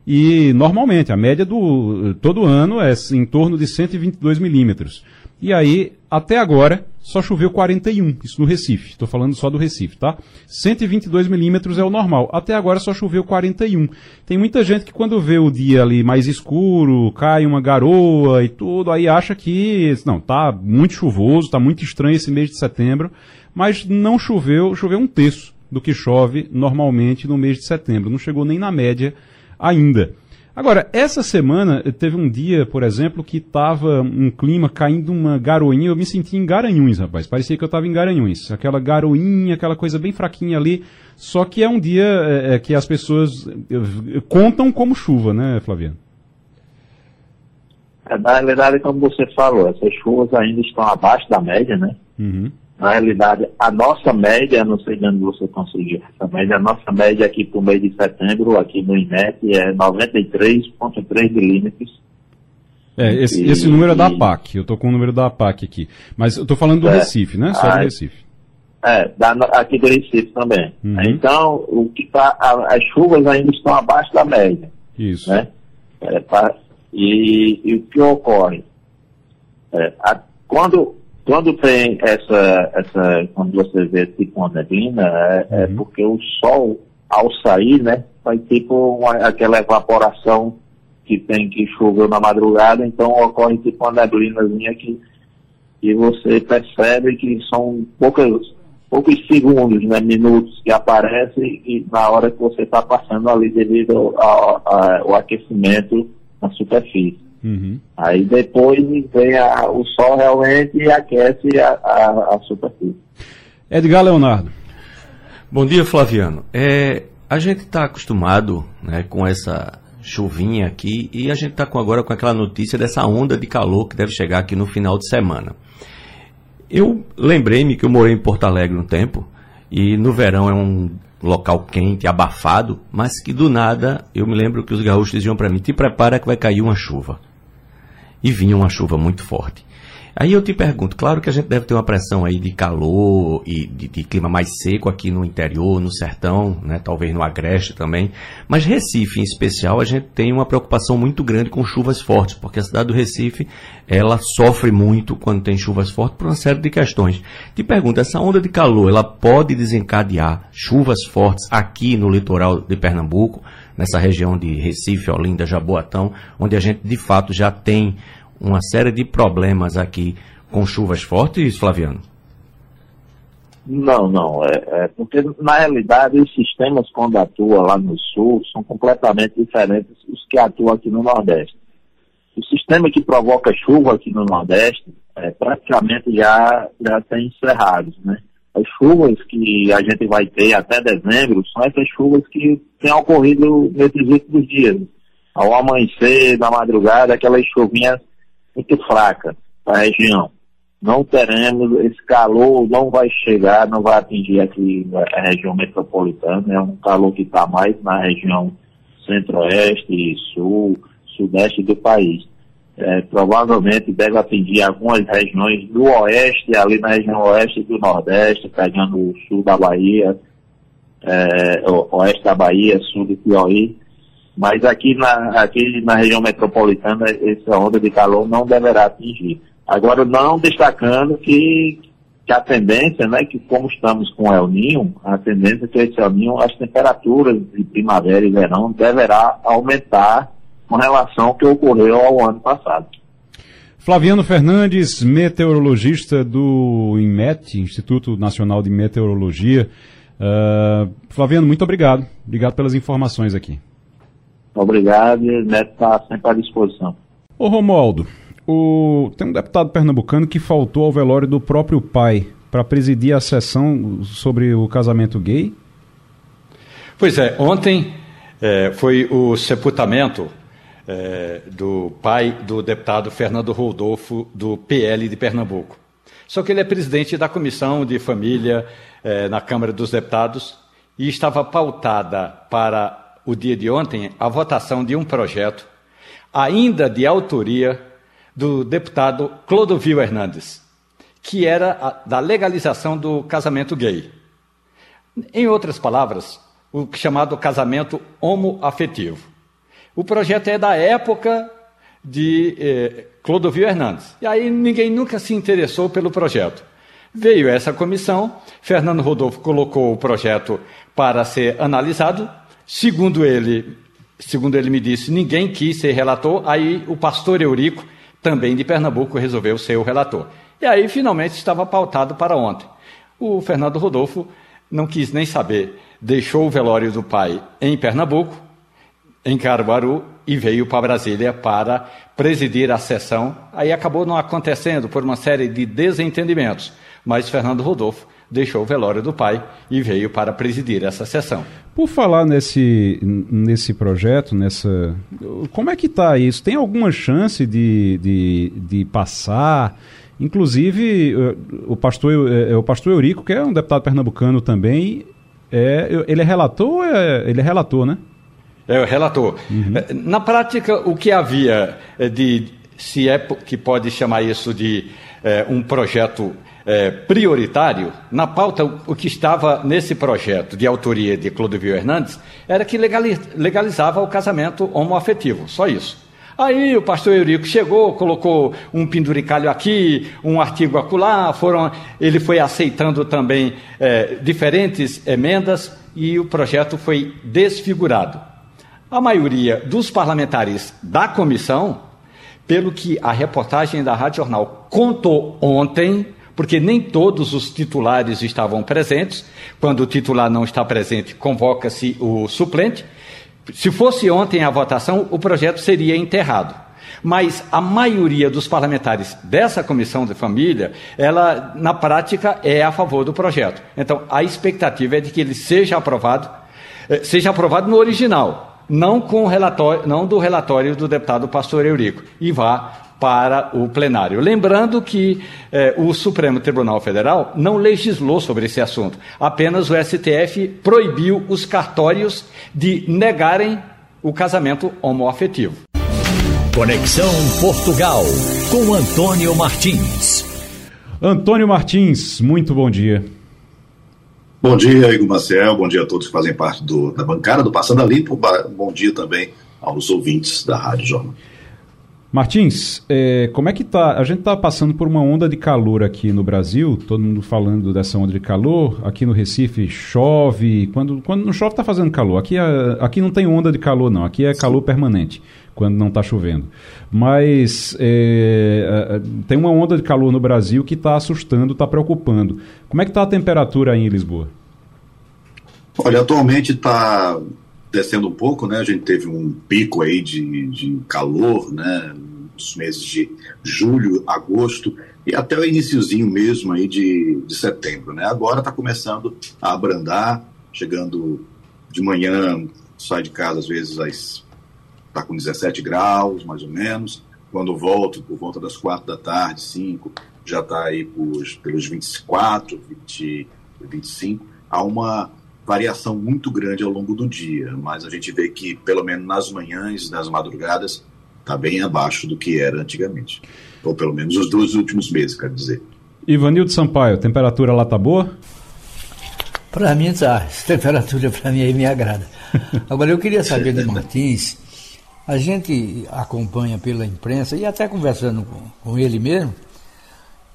Speaker 1: E normalmente a média do todo ano é em torno de 122 milímetros. E aí, até agora, só choveu 41, isso no Recife. Estou falando só do Recife, tá? 122 milímetros é o normal. Até agora só choveu 41. Tem muita gente que quando vê o dia ali mais escuro, cai uma garoa e tudo, aí acha que, não, tá muito chuvoso, tá muito estranho esse mês de setembro, mas não choveu, choveu um terço do que chove normalmente no mês de setembro. Não chegou nem na média ainda. Agora, essa semana teve um dia, por exemplo, que estava um clima caindo uma garoinha. Eu me senti em Garanhuns, rapaz. Parecia que eu estava em Garanhuns. Aquela garoinha, aquela coisa bem fraquinha ali. Só que é um dia é, que as pessoas contam como chuva, né, Flaviano?
Speaker 8: É, na realidade, como você falou, essas chuvas ainda estão abaixo da média, né? Uhum. Na realidade, a nossa média, não sei de onde você conseguiu essa média, a nossa média aqui para o mês de setembro, aqui no INET, é 93,3 milímetros.
Speaker 1: É, esse, e, esse número é da APAC, eu estou com o número da APAC aqui. Mas eu estou falando do é, Recife, né? Só do Recife.
Speaker 8: É, da, aqui do Recife também. Uhum. Então, o que tá, a, as chuvas ainda estão abaixo da média.
Speaker 1: Isso.
Speaker 8: Né? É, pra, e, e, o que ocorre? É, a, quando quando tem essa, essa, quando você vê tipo uma neblina, é, é uhum. é porque o sol, ao sair, né, vai tipo uma, aquela evaporação que tem que chover na madrugada, então ocorre tipo uma neblinazinha que, que você percebe que são poucas, poucos segundos, né, minutos que aparece e na hora que você está passando ali devido ao, ao, aquecimento na superfície. Uhum. Aí depois vem a, o sol realmente e aquece a, a, a superfície.
Speaker 1: Edgar Leonardo.
Speaker 2: Bom dia, Flaviano. É, a gente está acostumado né, com essa chuvinha aqui e a gente está agora com aquela notícia dessa onda de calor que deve chegar aqui no final de semana. Eu lembrei-me que eu morei em Porto Alegre um tempo e no verão é um local quente, abafado, mas que do nada eu me lembro que os gaúchos diziam para mim: te prepara que vai cair uma chuva. E vinha uma chuva muito forte. Aí eu te pergunto, claro que a gente deve ter uma pressão aí de calor e de, de, clima mais seco aqui no interior, no sertão, né, talvez no agreste também, mas Recife em especial a gente tem uma preocupação muito grande com chuvas fortes, porque a cidade do Recife ela sofre muito quando tem chuvas fortes por uma série de questões. Te pergunto, essa onda de calor ela pode desencadear chuvas fortes aqui no litoral de Pernambuco, nessa região de Recife, Olinda, Jaboatão, onde a gente de fato já tem uma série de problemas aqui com chuvas fortes, Flaviano?
Speaker 8: Não, não. É, é, porque, na realidade, os sistemas, quando atuam lá no sul, são completamente diferentes dos que atuam aqui no Nordeste. O sistema que provoca chuva aqui no Nordeste é, praticamente já, já tem encerrados, né? As chuvas que a gente vai ter até dezembro são essas chuvas que têm ocorrido nesses últimos dias. Ao amanhecer, na madrugada, aquelas chuvinhas muito fraca para a região. Não teremos, esse calor não vai chegar, não vai atingir aqui a região metropolitana, é um calor que está mais na região centro-oeste, sul, sudeste do país. É, provavelmente deve atingir algumas regiões do oeste, ali na região oeste do nordeste, pegando o sul da Bahia, é, oeste da Bahia, sul do Piauí, mas aqui na, aqui na região metropolitana, essa onda de calor não deverá atingir. Agora, não destacando que, que a tendência, né, que como estamos com El Ninho, a tendência é que esse El Ninho, as temperaturas de primavera e verão deverá aumentar com relação ao que ocorreu ao ano passado.
Speaker 1: Flaviano Fernandes, meteorologista do INMET, Instituto Nacional de Meteorologia. Uh, Flaviano, muito obrigado. Obrigado pelas informações aqui.
Speaker 8: Obrigado e o Neto está sempre à disposição.
Speaker 1: Ô Romualdo, o... tem um deputado pernambucano que faltou ao velório do próprio pai para presidir a sessão sobre o casamento gay?
Speaker 3: Pois é, ontem é, foi o sepultamento é, do pai do deputado Fernando Rodolfo, do PL de Pernambuco. Só que ele é presidente da Comissão de Família é, na Câmara dos Deputados e estava pautada para o dia de ontem, a votação de um projeto, ainda de autoria do deputado Clodovil Hernandes, que era a, da legalização do casamento gay. Em outras palavras, o chamado casamento homoafetivo. O projeto é da época de eh, Clodovil Hernandes. E aí ninguém nunca se interessou pelo projeto. Veio essa comissão, Fernando Rodolfo colocou o projeto para ser analisado, Segundo ele, segundo ele me disse, ninguém quis ser relator, aí o pastor Eurico, também de Pernambuco, resolveu ser o relator. E aí finalmente estava pautado para ontem. O Fernando Rodolfo não quis nem saber, deixou o velório do pai em Pernambuco, em Caruaru, e veio para Brasília para presidir a sessão. Aí acabou não acontecendo por uma série de desentendimentos, mas Fernando Rodolfo deixou o velório do pai e veio para presidir essa sessão.
Speaker 1: Por falar nesse, nesse projeto, nessa, como é que está isso? Tem alguma chance de, de, de passar? Inclusive, eh, o pastor, eh, é, o pastor Eurico, que é um deputado pernambucano também, é, ele é relator? É, ele é relator, né?
Speaker 3: É o relator. Uhum. Eh, na prática, o que havia de, se é que pode chamar isso de é, um projeto é, prioritário, na pauta, o que estava nesse projeto de autoria de Clodovil Hernandes era que legalizava o casamento homoafetivo, só isso. Aí o pastor Eurico chegou, colocou um penduricalho aqui, um artigo acolá, foram, ele foi aceitando também é, diferentes emendas e o projeto foi desfigurado. A maioria dos parlamentares da comissão, pelo que a reportagem da Rádio Jornal contou ontem, porque nem todos os titulares estavam presentes. Quando o titular não está presente, convoca-se o suplente. Se fosse ontem a votação, o projeto seria enterrado. Mas a maioria dos parlamentares dessa comissão de família, ela na prática é a favor do projeto. Então, a expectativa é de que ele seja aprovado, eh, seja aprovado no original, não com o relatório, não do relatório do deputado Pastor Eurico, e vá para o plenário. Lembrando que eh, o Supremo Tribunal Federal não legislou sobre esse assunto, apenas o STF proibiu os cartórios de negarem o casamento homoafetivo.
Speaker 9: Conexão Portugal com Antônio Martins.
Speaker 1: Antônio Martins, muito bom dia.
Speaker 10: Bom dia, Igor Maciel. Bom dia a todos que fazem parte do, da bancada do Passando a Limpo. Bom dia também aos ouvintes da Rádio Jornal.
Speaker 1: Martins, é, como é que tá? A gente está passando por uma onda de calor aqui no Brasil, todo mundo falando dessa onda de calor. Aqui no Recife chove, quando, quando não chove está fazendo calor. Aqui, é, aqui não tem onda de calor, não. Aqui é calor permanente, quando não está chovendo. Mas é, é, tem uma onda de calor no Brasil que está assustando, está preocupando. Como é que está a temperatura aí em Lisboa?
Speaker 10: Olha, atualmente está descendo um pouco, né? A gente teve um pico aí de, de calor, né? Nos meses de julho, agosto e até o iníciozinho mesmo aí de, de setembro, né? Agora está começando a abrandar, chegando de manhã, sai de casa às vezes às, tá com 17 graus, mais ou menos. Quando volto, por volta das quatro da tarde, 5, já está aí por, pelos 24, 20, 25. Há uma variação muito grande ao longo do dia, mas a gente vê que, pelo menos nas manhãs, nas madrugadas, está bem abaixo do que era antigamente. Ou pelo menos os dois últimos meses, quero dizer.
Speaker 1: Ivanildo Sampaio, temperatura lá tá boa?
Speaker 4: Para mim tá. Essa temperatura para mim aí me agrada. Agora eu queria saber de Martins, a gente acompanha pela imprensa e até conversando com, com ele mesmo,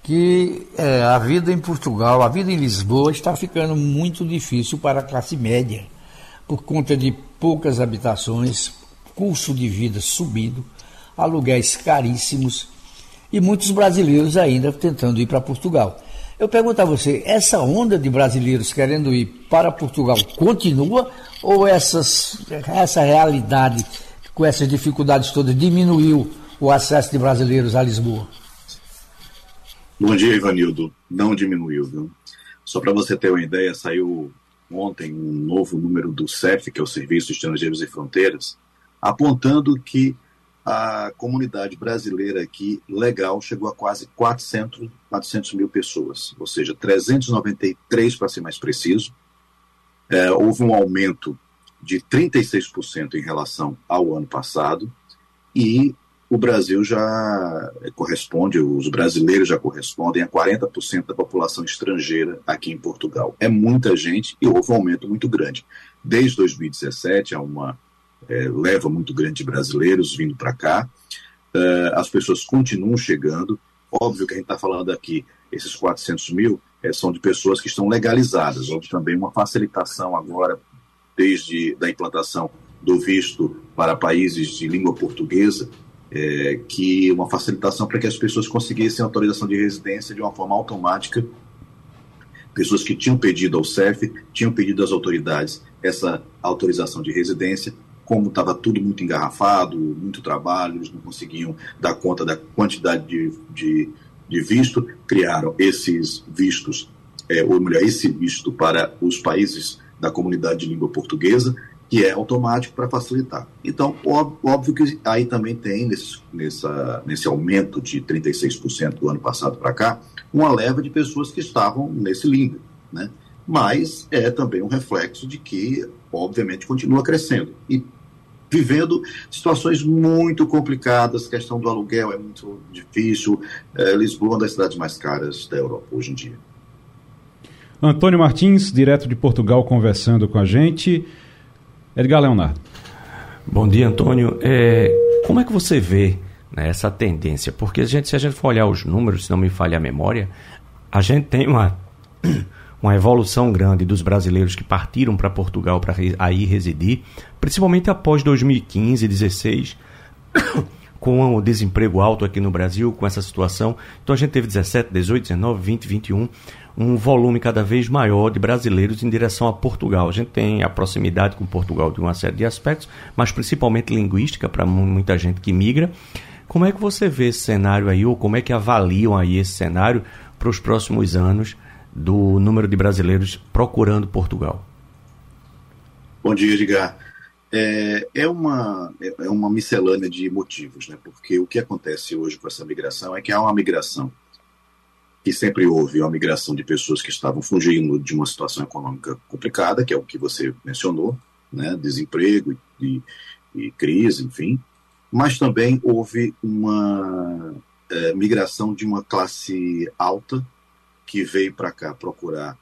Speaker 4: que é, a vida em Portugal, a vida em Lisboa está ficando muito difícil para a classe média, por conta de poucas habitações, custo de vida subido, aluguéis caríssimos e muitos brasileiros ainda tentando ir para Portugal. Eu pergunto a você, essa onda de brasileiros querendo ir para Portugal continua ou essas, essa realidade, com essas dificuldades todas, diminuiu o acesso de brasileiros a Lisboa?
Speaker 10: Bom dia, Ivanildo. Não diminuiu, viu? Só para você ter uma ideia, saiu ontem um novo número do CEF, que é o Serviço de Estrangeiros e Fronteiras, apontando que a comunidade brasileira aqui, legal, chegou a quase 400, 400 mil pessoas, ou seja, 393 para ser mais preciso. É, houve um aumento de 36% em relação ao ano passado e o Brasil já corresponde, os brasileiros já correspondem a 40% da população estrangeira aqui em Portugal. É muita gente e houve um aumento muito grande. Desde 2017 há uma é, leva muito grande de brasileiros vindo para cá. Uh, as pessoas continuam chegando. Óbvio que a gente está falando aqui, esses 400 mil é, são de pessoas que estão legalizadas. Houve também uma facilitação agora, desde a implantação do visto para países de língua portuguesa, é, que uma facilitação para que as pessoas conseguissem autorização de residência de uma forma automática. Pessoas que tinham pedido ao CEF, tinham pedido às autoridades essa autorização de residência, como estava tudo muito engarrafado, muito trabalho, eles não conseguiam dar conta da quantidade de, de, de visto, criaram esses vistos, é, ou melhor, esse visto para os países da comunidade de língua portuguesa, que é automático para facilitar. Então, óbvio que aí também tem, nesse, nessa, nesse aumento de 36% do ano passado para cá, uma leva de pessoas que estavam nesse limbo, né? Mas é também um reflexo de que, obviamente, continua crescendo. E vivendo situações muito complicadas, a questão do aluguel é muito difícil. É, Lisboa é uma das cidades mais caras da Europa hoje em dia.
Speaker 1: Antônio Martins, direto de Portugal, conversando com a gente. Edgar Leonardo.
Speaker 2: Bom dia, Antônio. É, como é que você vê né, essa tendência? Porque a gente, se a gente for olhar os números, se não me falha a memória, a gente tem uma, uma evolução grande dos brasileiros que partiram para Portugal para aí residir, principalmente após 2015 e 2016, com o desemprego alto aqui no Brasil, com essa situação. Então a gente teve 17, 18, 19, 20, 21, um volume cada vez maior de brasileiros em direção a Portugal. A gente tem a proximidade com Portugal de uma série de aspectos, mas principalmente linguística para muita gente que migra. Como é que você vê esse cenário aí, ou como é que avaliam aí esse cenário para os próximos anos do número de brasileiros procurando Portugal?
Speaker 10: Bom dia, Edgar. É, é, uma, é uma miscelânea de motivos, né? porque o que acontece hoje com essa migração é que há uma migração que sempre houve, uma migração de pessoas que estavam fugindo de uma situação econômica complicada, que é o que você mencionou, né? desemprego e, e crise, enfim, mas também houve uma é, migração de uma classe alta que veio para cá procurar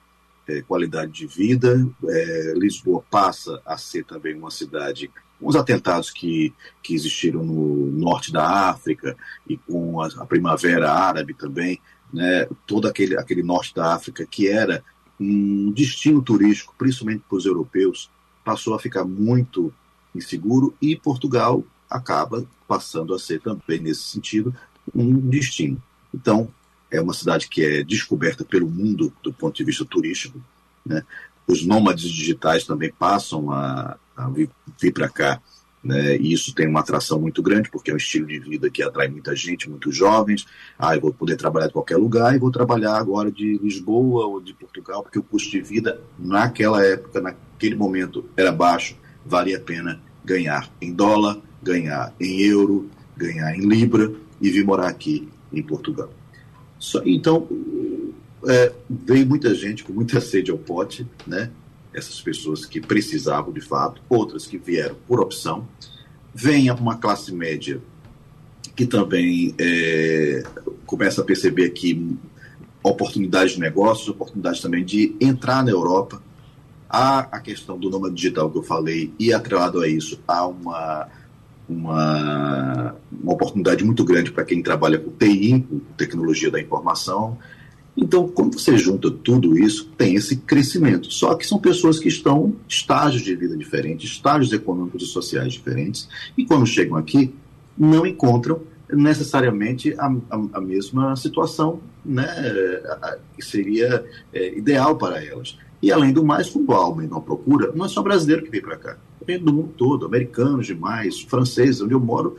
Speaker 10: é, qualidade de vida. É, Lisboa passa a ser também uma cidade com os atentados que, que existiram no norte da África e com a, a primavera árabe também, né, todo aquele, aquele norte da África que era um destino turístico, principalmente para os europeus, passou a ficar muito inseguro e Portugal acaba passando a ser também, nesse sentido, um destino. Então, é uma cidade que é descoberta pelo mundo do ponto de vista turístico. Né? Os nômades digitais também passam a, a vir, vir para cá. Né? E isso tem uma atração muito grande, porque é um estilo de vida que atrai muita gente, muitos jovens. Ah, eu vou poder trabalhar de qualquer lugar e vou trabalhar agora de Lisboa ou de Portugal, porque o custo de vida naquela época, naquele momento, era baixo, valia a pena ganhar em dólar, ganhar em euro, ganhar em libra e vir morar aqui em Portugal. Só, então, é, veio muita gente com muita sede ao pote, né? Essas pessoas que precisavam de fato, outras que vieram por opção. Vem uma classe média que também é, começa a perceber que oportunidades de negócios, oportunidades também de entrar na Europa. Há a questão do nômade digital que eu falei, e atrelado a isso, há uma uma, uma oportunidade muito grande para quem trabalha com TI, com tecnologia da informação. Então, quando você junta tudo isso, tem esse crescimento. Só que são pessoas que estão em estágios de vida diferentes, estágios econômicos e sociais diferentes, e quando chegam aqui, não encontram necessariamente a, a, a mesma situação né, que seria é, ideal para elas. E, além do mais, quando há aumento procura, não é só brasileiro que vem para cá depende do mundo todo, americanos demais, franceses, onde eu moro,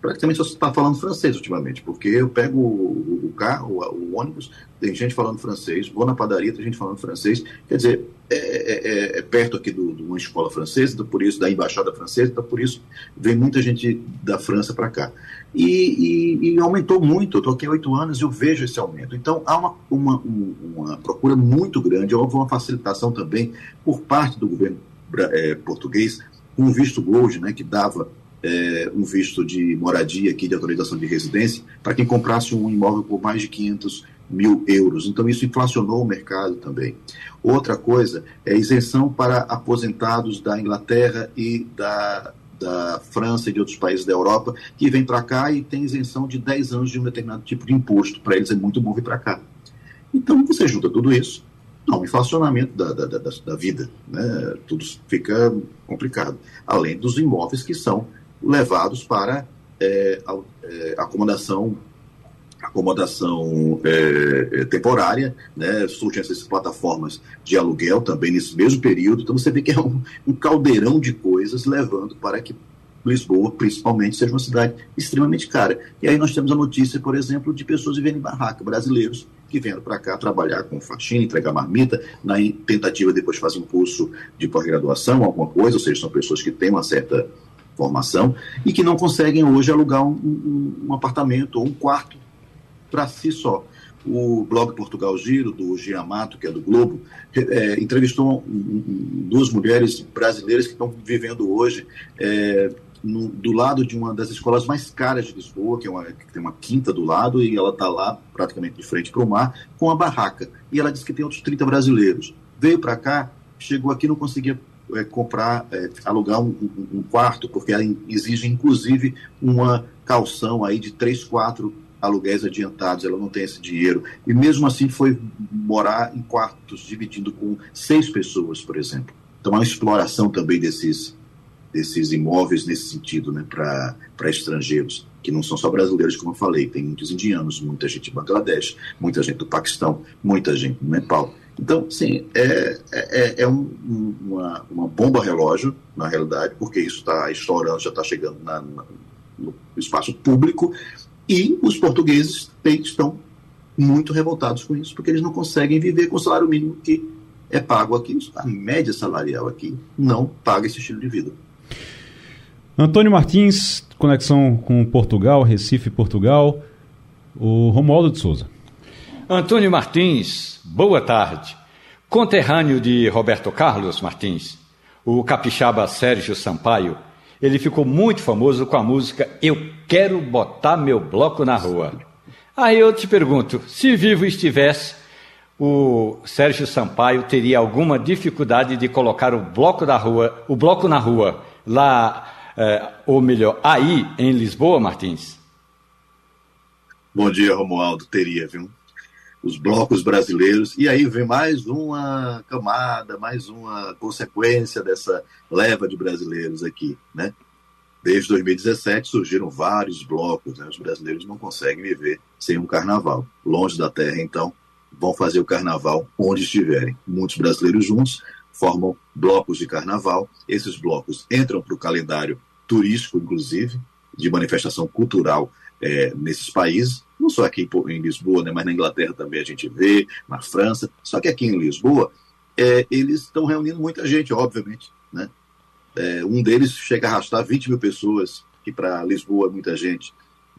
Speaker 10: praticamente só está falando francês ultimamente, porque eu pego o, o carro, o, o, ônibus, tem gente falando francês, vou na padaria, tem gente falando francês, quer dizer, é, é, é, é perto aqui de uma escola francesa, então por isso, da embaixada francesa, então por isso vem muita gente da França para cá. E, e, e, aumentou muito, eu estou aqui há oito anos e eu vejo esse aumento. Então há uma, uma, uma procura muito grande, houve uma facilitação também por parte do governo é, português com o visto Gold, né, que dava é, um visto de moradia aqui, de autorização de residência, para quem comprasse um imóvel por mais de 500 mil euros. Então, isso inflacionou o mercado também. Outra coisa é isenção para aposentados da Inglaterra e da, da França e de outros países da Europa que vêm para cá e tem isenção de 10 anos de um determinado tipo de imposto. Para eles é muito bom vir para cá. Então, você junta tudo isso, não, inflacionamento da, da, da, da vida, né? tudo fica complicado. Além dos imóveis que são levados para é, é, acomodação acomodação é, é, temporária, né? surgem essas plataformas de aluguel também nesse mesmo período, então você vê que é um, um caldeirão de coisas levando para que Lisboa, principalmente, seja uma cidade extremamente cara. E aí nós temos a notícia, por exemplo, de pessoas vivendo em barraca, brasileiros que vieram para cá trabalhar com faxina, entregar marmita, na tentativa depois de fazer um curso de pós-graduação, alguma coisa, ou seja, são pessoas que têm uma certa formação e que não conseguem hoje alugar um, um, um apartamento ou um quarto para si só. O blog Portugal Giro, do Giamato, que é do Globo, é, entrevistou um, duas mulheres brasileiras que estão vivendo hoje é, no, do lado de uma das escolas mais caras de Lisboa, que, é uma, que tem uma quinta do lado, e ela está lá praticamente de frente para o mar, com a barraca. E ela disse que tem outros 30 brasileiros. Veio para cá, chegou aqui não conseguia é, comprar, é, alugar um, um, quarto, porque exige inclusive uma calção aí de 3, 4 aluguéis adiantados, ela não tem esse dinheiro. E mesmo assim foi morar em quartos, dividindo com seis pessoas, por exemplo. Então, é uma exploração também desses desses imóveis nesse sentido, né, para estrangeiros, que não são só brasileiros, como eu falei, tem muitos indianos, muita gente de Bangladesh, muita gente do Paquistão, muita gente do Nepal. Então, sim, é, é, é um, uma, uma bomba relógio, na realidade, porque isso está estourando, já está chegando na, na, no espaço público, e os portugueses tem, estão muito revoltados com isso, porque eles não conseguem viver com o salário mínimo que é pago aqui. A média salarial aqui não paga esse estilo de vida.
Speaker 1: Antônio Martins, conexão com Portugal, Recife, Portugal. O Romualdo de Souza.
Speaker 3: Antônio Martins, boa tarde. Conterrâneo de Roberto Carlos Martins, o capixaba Sérgio Sampaio, ele ficou muito famoso com a música Eu Quero Botar Meu Bloco na Rua. Aí eu te pergunto, se vivo estivesse, o Sérgio Sampaio teria alguma dificuldade de colocar o bloco da rua, o bloco na rua, lá é, ou melhor, aí em Lisboa, Martins?
Speaker 10: Bom dia, Romualdo. Teria, viu? Os blocos brasileiros. E aí vem mais uma camada, mais uma consequência dessa leva de brasileiros aqui, né? Desde 2017 surgiram vários blocos, né? Os brasileiros não conseguem viver sem um carnaval. Longe da terra, então, vão fazer o carnaval onde estiverem. Muitos brasileiros juntos formam blocos de carnaval. Esses blocos entram para o calendário turístico, inclusive, de manifestação cultural é, nesses países, não só aqui em Lisboa, né, mas na Inglaterra também a gente vê, na França, só que aqui em Lisboa é, eles estão reunindo muita gente, obviamente. Né? É, um deles chega a arrastar 20 mil pessoas, que para Lisboa é muita gente.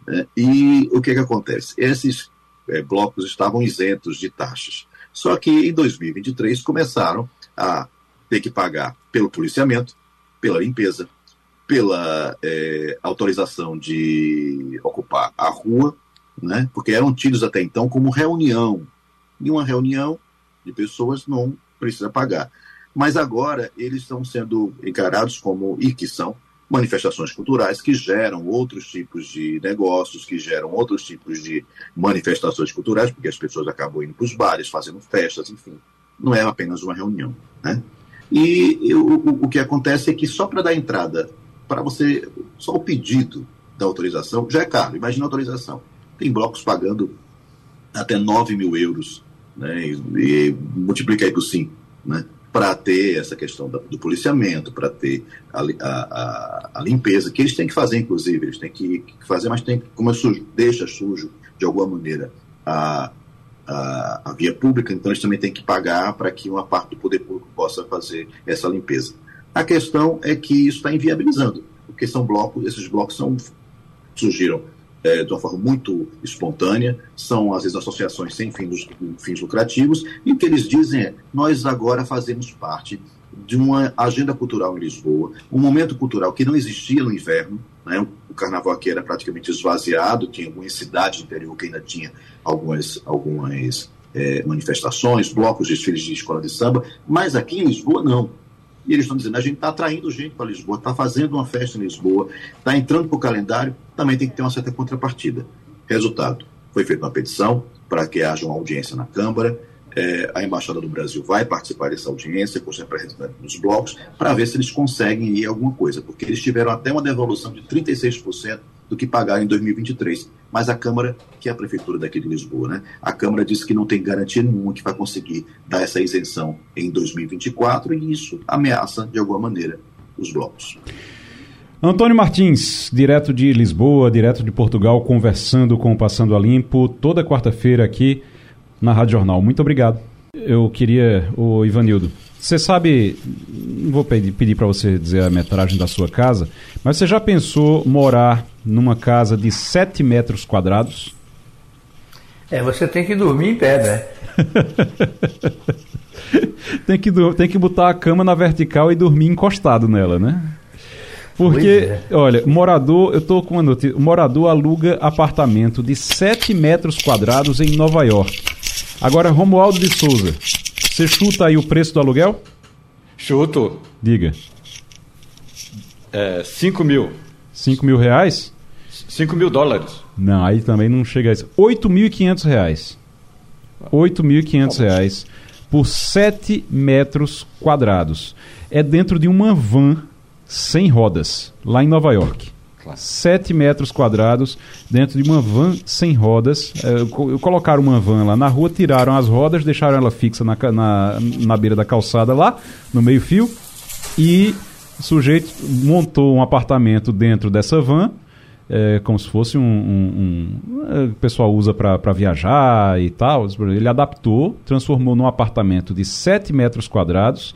Speaker 10: Né? E o que, que acontece? Esses é, blocos estavam isentos de taxas. Só que em 2023 começaram a ter que pagar pelo policiamento, pela limpeza, pela é, autorização de ocupar a rua, né, porque eram tidos até então como reunião. E uma reunião de pessoas não precisa pagar. Mas agora eles estão sendo encarados como, e que são, manifestações culturais que geram outros tipos de negócios, que geram outros tipos de manifestações culturais, porque as pessoas acabam indo para os bares, fazendo festas, enfim. Não é apenas uma reunião. Né? E o, o que acontece é que só para dar entrada para você, só o pedido da autorização já é caro. Imagina a autorização. Tem blocos pagando até 9 mil euros, né? E, e multiplica aí por 5, né? Para ter essa questão da, do policiamento, para ter a, a, a, limpeza, que eles têm que fazer, inclusive, eles têm que, que fazer, mas tem como é sujo, deixa sujo, de alguma maneira, a, a, a, via pública, então eles também têm que pagar para que uma parte do poder público possa fazer essa limpeza. A questão é que isso está inviabilizando, porque são blocos, esses blocos são, surgiram é, de uma forma muito espontânea, são às vezes associações sem fins, fins lucrativos, e o que eles dizem é: nós agora fazemos parte de uma agenda cultural em Lisboa, um momento cultural que não existia no inverno. Né? O carnaval aqui era praticamente esvaziado, tinha algumas cidades do interior que ainda tinha algumas, algumas é, manifestações, blocos, desfiles de escola de samba, mas aqui em Lisboa não. E eles estão dizendo, a gente está atraindo gente para Lisboa, está fazendo uma festa em Lisboa, está entrando para o calendário, também tem que ter uma certa contrapartida. Resultado, foi feita uma petição para que haja uma audiência na Câmara, é, a Embaixada do Brasil vai participar dessa audiência com os representantes dos blocos para ver se eles conseguem ir alguma coisa, porque eles tiveram até uma devolução de 36% do que pagaram em 2023. Mas a Câmara, que é a Prefeitura daqui de Lisboa, né, a Câmara disse que não tem garantia nenhuma que vai conseguir dar essa isenção em 2024 e isso ameaça, de alguma maneira, os blocos.
Speaker 1: Antônio Martins, direto de Lisboa, direto de Portugal, conversando com o Passando a Limpo, toda quarta-feira aqui na Rádio Jornal. Muito obrigado. Eu queria, o Ivanildo, você sabe, não vou pedir, pedir para você dizer a metragem da sua casa, mas você já pensou morar numa casa de 7 metros quadrados?
Speaker 4: É, você tem que dormir em pé, né?
Speaker 1: tem, que, tem que botar a cama na vertical e dormir encostado nela, né? Porque, é. olha, morador, eu tô com uma notícia, o morador aluga apartamento de 7 metros quadrados em Nova York. Agora, Romualdo de Souza, você chuta aí o preço do aluguel?
Speaker 3: Chuto.
Speaker 1: Diga.
Speaker 3: É, 5 mil.
Speaker 1: 5 mil reais?
Speaker 3: 5 mil dólares.
Speaker 1: Não, aí também não chega a isso. 8.500 reais. 8.500 reais por 7 metros quadrados. É dentro de uma van sem rodas, lá em Nova York. Claro. 7 metros quadrados dentro de uma van sem rodas. É, colocaram uma van lá na rua, tiraram as rodas, deixaram ela fixa na, na, na beira da calçada lá, no meio-fio, e o sujeito montou um apartamento dentro dessa van. É, como se fosse um, um, um é, o pessoal usa para viajar e tal. Ele adaptou, transformou num apartamento de 7 metros quadrados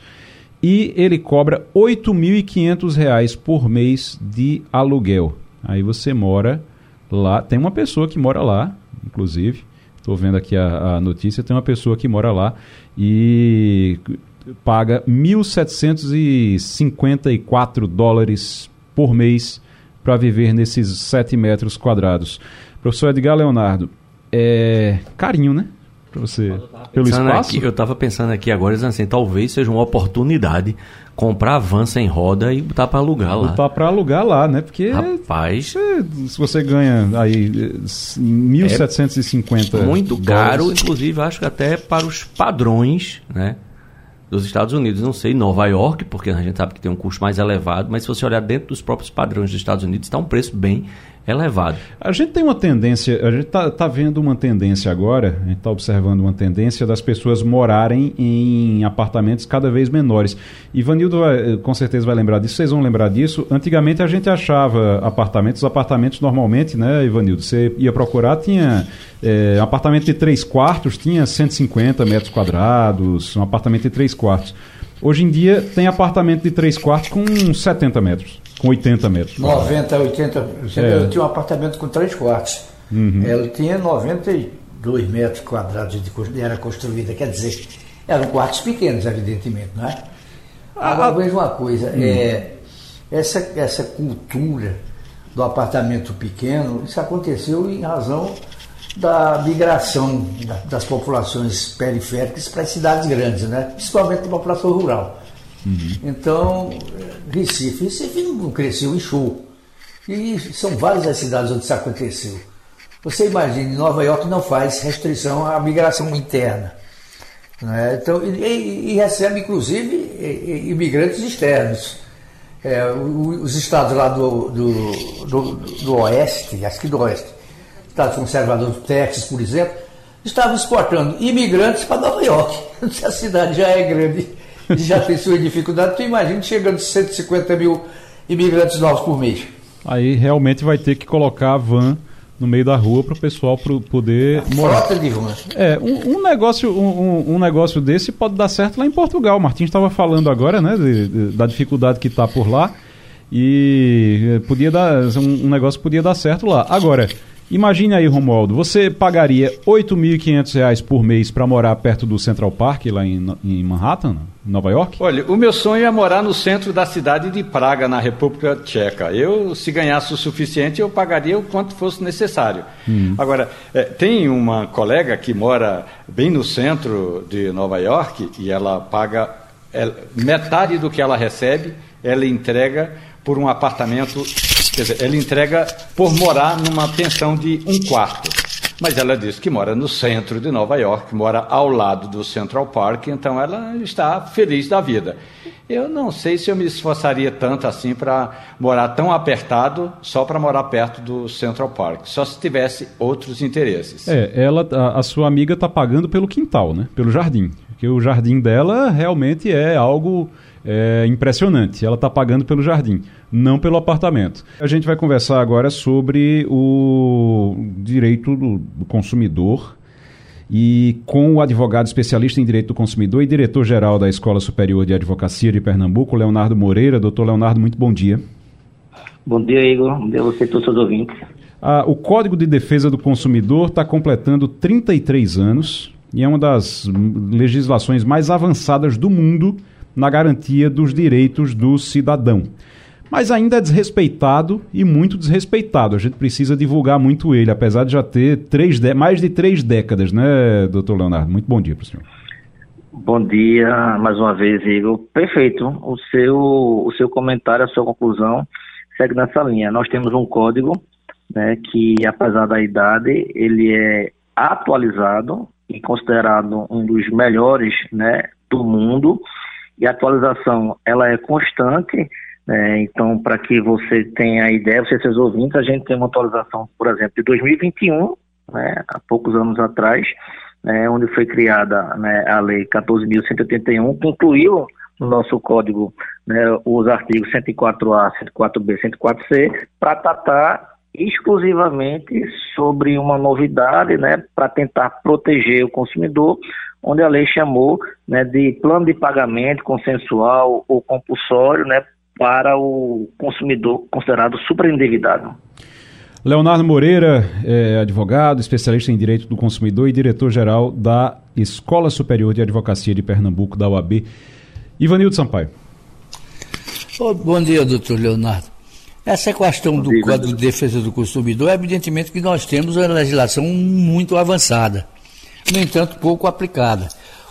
Speaker 1: e ele cobra R$ 8.500 por mês de aluguel. Aí você mora lá, tem uma pessoa que mora lá, inclusive, estou vendo aqui a, a, notícia, tem uma pessoa que mora lá e paga 1.754 dólares por mês para viver nesses 7 metros quadrados. Professor Edgar Leonardo, é carinho, né? para você pelo espaço?
Speaker 2: Aqui, eu estava pensando aqui agora, assim, talvez seja uma oportunidade comprar van sem roda e botar para alugar lá.
Speaker 1: Botar para alugar lá, né? Porque
Speaker 2: Rapaz,
Speaker 1: você, se você ganha aí 1.750
Speaker 2: é muito caro, inclusive acho que até para os padrões, né? Dos Estados Unidos, não sei, Nova York, porque a gente sabe que tem um custo mais elevado, mas se você olhar dentro dos próprios padrões dos Estados Unidos, está um preço bem elevado.
Speaker 1: A gente tem uma tendência, a gente está tá vendo uma tendência agora, a gente está observando uma tendência das pessoas morarem em apartamentos cada vez menores. Ivanildo vai, com certeza vai lembrar disso, vocês vão lembrar disso. Antigamente a gente achava apartamentos, apartamentos normalmente, né, Ivanildo? Você ia procurar, tinha é, apartamento de três quartos, tinha 150 metros quadrados, um apartamento de três quartos. Hoje em dia tem apartamento de três quartos com 70 metros com 80 metros.
Speaker 4: 90, 80. É. Eu tinha um apartamento com três quartos. Uhum. Ela tinha 92 metros quadrados de era construída. Quer dizer, eram quartos pequenos, evidentemente, não é? Agora, ah, veja uma coisa. Hum. É, essa, essa cultura do apartamento pequeno, isso aconteceu em razão da migração das populações periféricas para as cidades grandes, né? principalmente da população rural. Uhum. Então, Recife, Recife não cresceu show. E são várias as cidades onde isso aconteceu. Você imagine, Nova York não faz restrição à migração interna. Né? Então, e, e, recebe, inclusive, imigrantes externos. É, os estados lá do, do, do, do oeste, acho que do oeste, estados conservadores do Texas, por exemplo, estavam exportando imigrantes para Nova York. A cidade já é grande já tem sua dificuldade, tu imagina chegando a 150 mil imigrantes novos por mês.
Speaker 1: Aí realmente vai ter que colocar a van no meio da rua para o pessoal pro poder morar. Frota de van. É, um, um negócio, um, um, negócio desse pode dar certo lá em Portugal. O Martins estava falando agora, né, de, de, da dificuldade que está por lá e podia dar, um, um negócio podia dar certo lá. Agora, Imagine aí, Romualdo, você pagaria R$ 8.500 por mês para morar perto do Central Park, lá em, em Manhattan, Nova York?
Speaker 3: Olha, o meu sonho é morar no centro da cidade de Praga, na República Tcheca. Eu, se ganhasse o suficiente, eu pagaria o quanto fosse necessário. Hum. Agora, é, tem uma colega que mora bem no centro de Nova York e ela paga é, metade do que ela recebe, ela entrega por um apartamento Quer dizer, ela entrega por morar numa pensão de um quarto. Mas ela diz que mora no centro de Nova York, mora ao lado do Central Park, então ela está feliz da vida. Eu não sei se eu me esforçaria tanto assim para morar tão apertado só para morar perto do Central Park, só se tivesse outros interesses.
Speaker 1: É, ela, a, a sua amiga está pagando pelo quintal, né? Pelo jardim, porque o jardim dela realmente é algo é, impressionante. Ela está pagando pelo jardim, não pelo apartamento. A gente vai conversar agora sobre o direito do, do consumidor e com o advogado especialista em direito do consumidor e diretor-geral da Escola Superior de Advocacia de Pernambuco, Leonardo Moreira. Doutor Leonardo, muito bom dia.
Speaker 11: Bom dia, Igor. Bom dia a você e todos os ouvintes.
Speaker 1: Ah, o Código de Defesa do Consumidor está completando 33 anos e é uma das legislações mais avançadas do mundo na garantia dos direitos do cidadão. Mas ainda é desrespeitado e muito desrespeitado. A gente precisa divulgar muito ele, apesar de já ter três mais de três décadas, né, doutor Leonardo? Muito bom dia para o senhor.
Speaker 11: Bom dia, mais uma vez, Igor. Perfeito. O seu, o seu comentário, a sua conclusão segue nessa linha. Nós temos um código né, que, apesar da idade, ele é atualizado e considerado um dos melhores né, do mundo e a atualização ela é constante É, então, para que você tenha ideia, você seus ouvintes, a gente tem uma atualização, por exemplo, de 2021, né, há poucos anos atrás, né, onde foi criada né, a Lei 14.181, que incluiu no nosso código né, os artigos 104A, 104B, 104C, para tratar exclusivamente sobre uma novidade, né, para tentar proteger o consumidor, onde a lei chamou né, de plano de pagamento consensual ou compulsório, né, para o consumidor considerado superendividado.
Speaker 1: Leonardo Moreira é advogado, especialista em direito do consumidor e diretor-geral da Escola Superior de Advocacia de Pernambuco, da UAB. Ivanildo Sampaio.
Speaker 4: Oh, bom dia, doutor Leonardo. Essa questão do Código de Defesa do Consumidor, é evidentemente que nós temos uma legislação muito avançada, no entanto, pouco aplicada.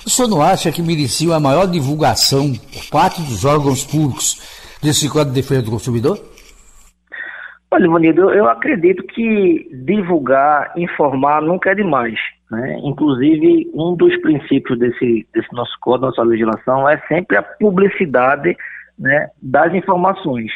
Speaker 4: O senhor não acha que merecia uma maior divulgação por parte dos órgãos públicos desse Código de Defesa do Consumidor?
Speaker 11: Olha, Ivanildo, eu acredito que divulgar, informar nunca é demais. Né? Inclusive, um dos princípios desse, desse nosso código, nossa legislação, é sempre a publicidade né, das informações.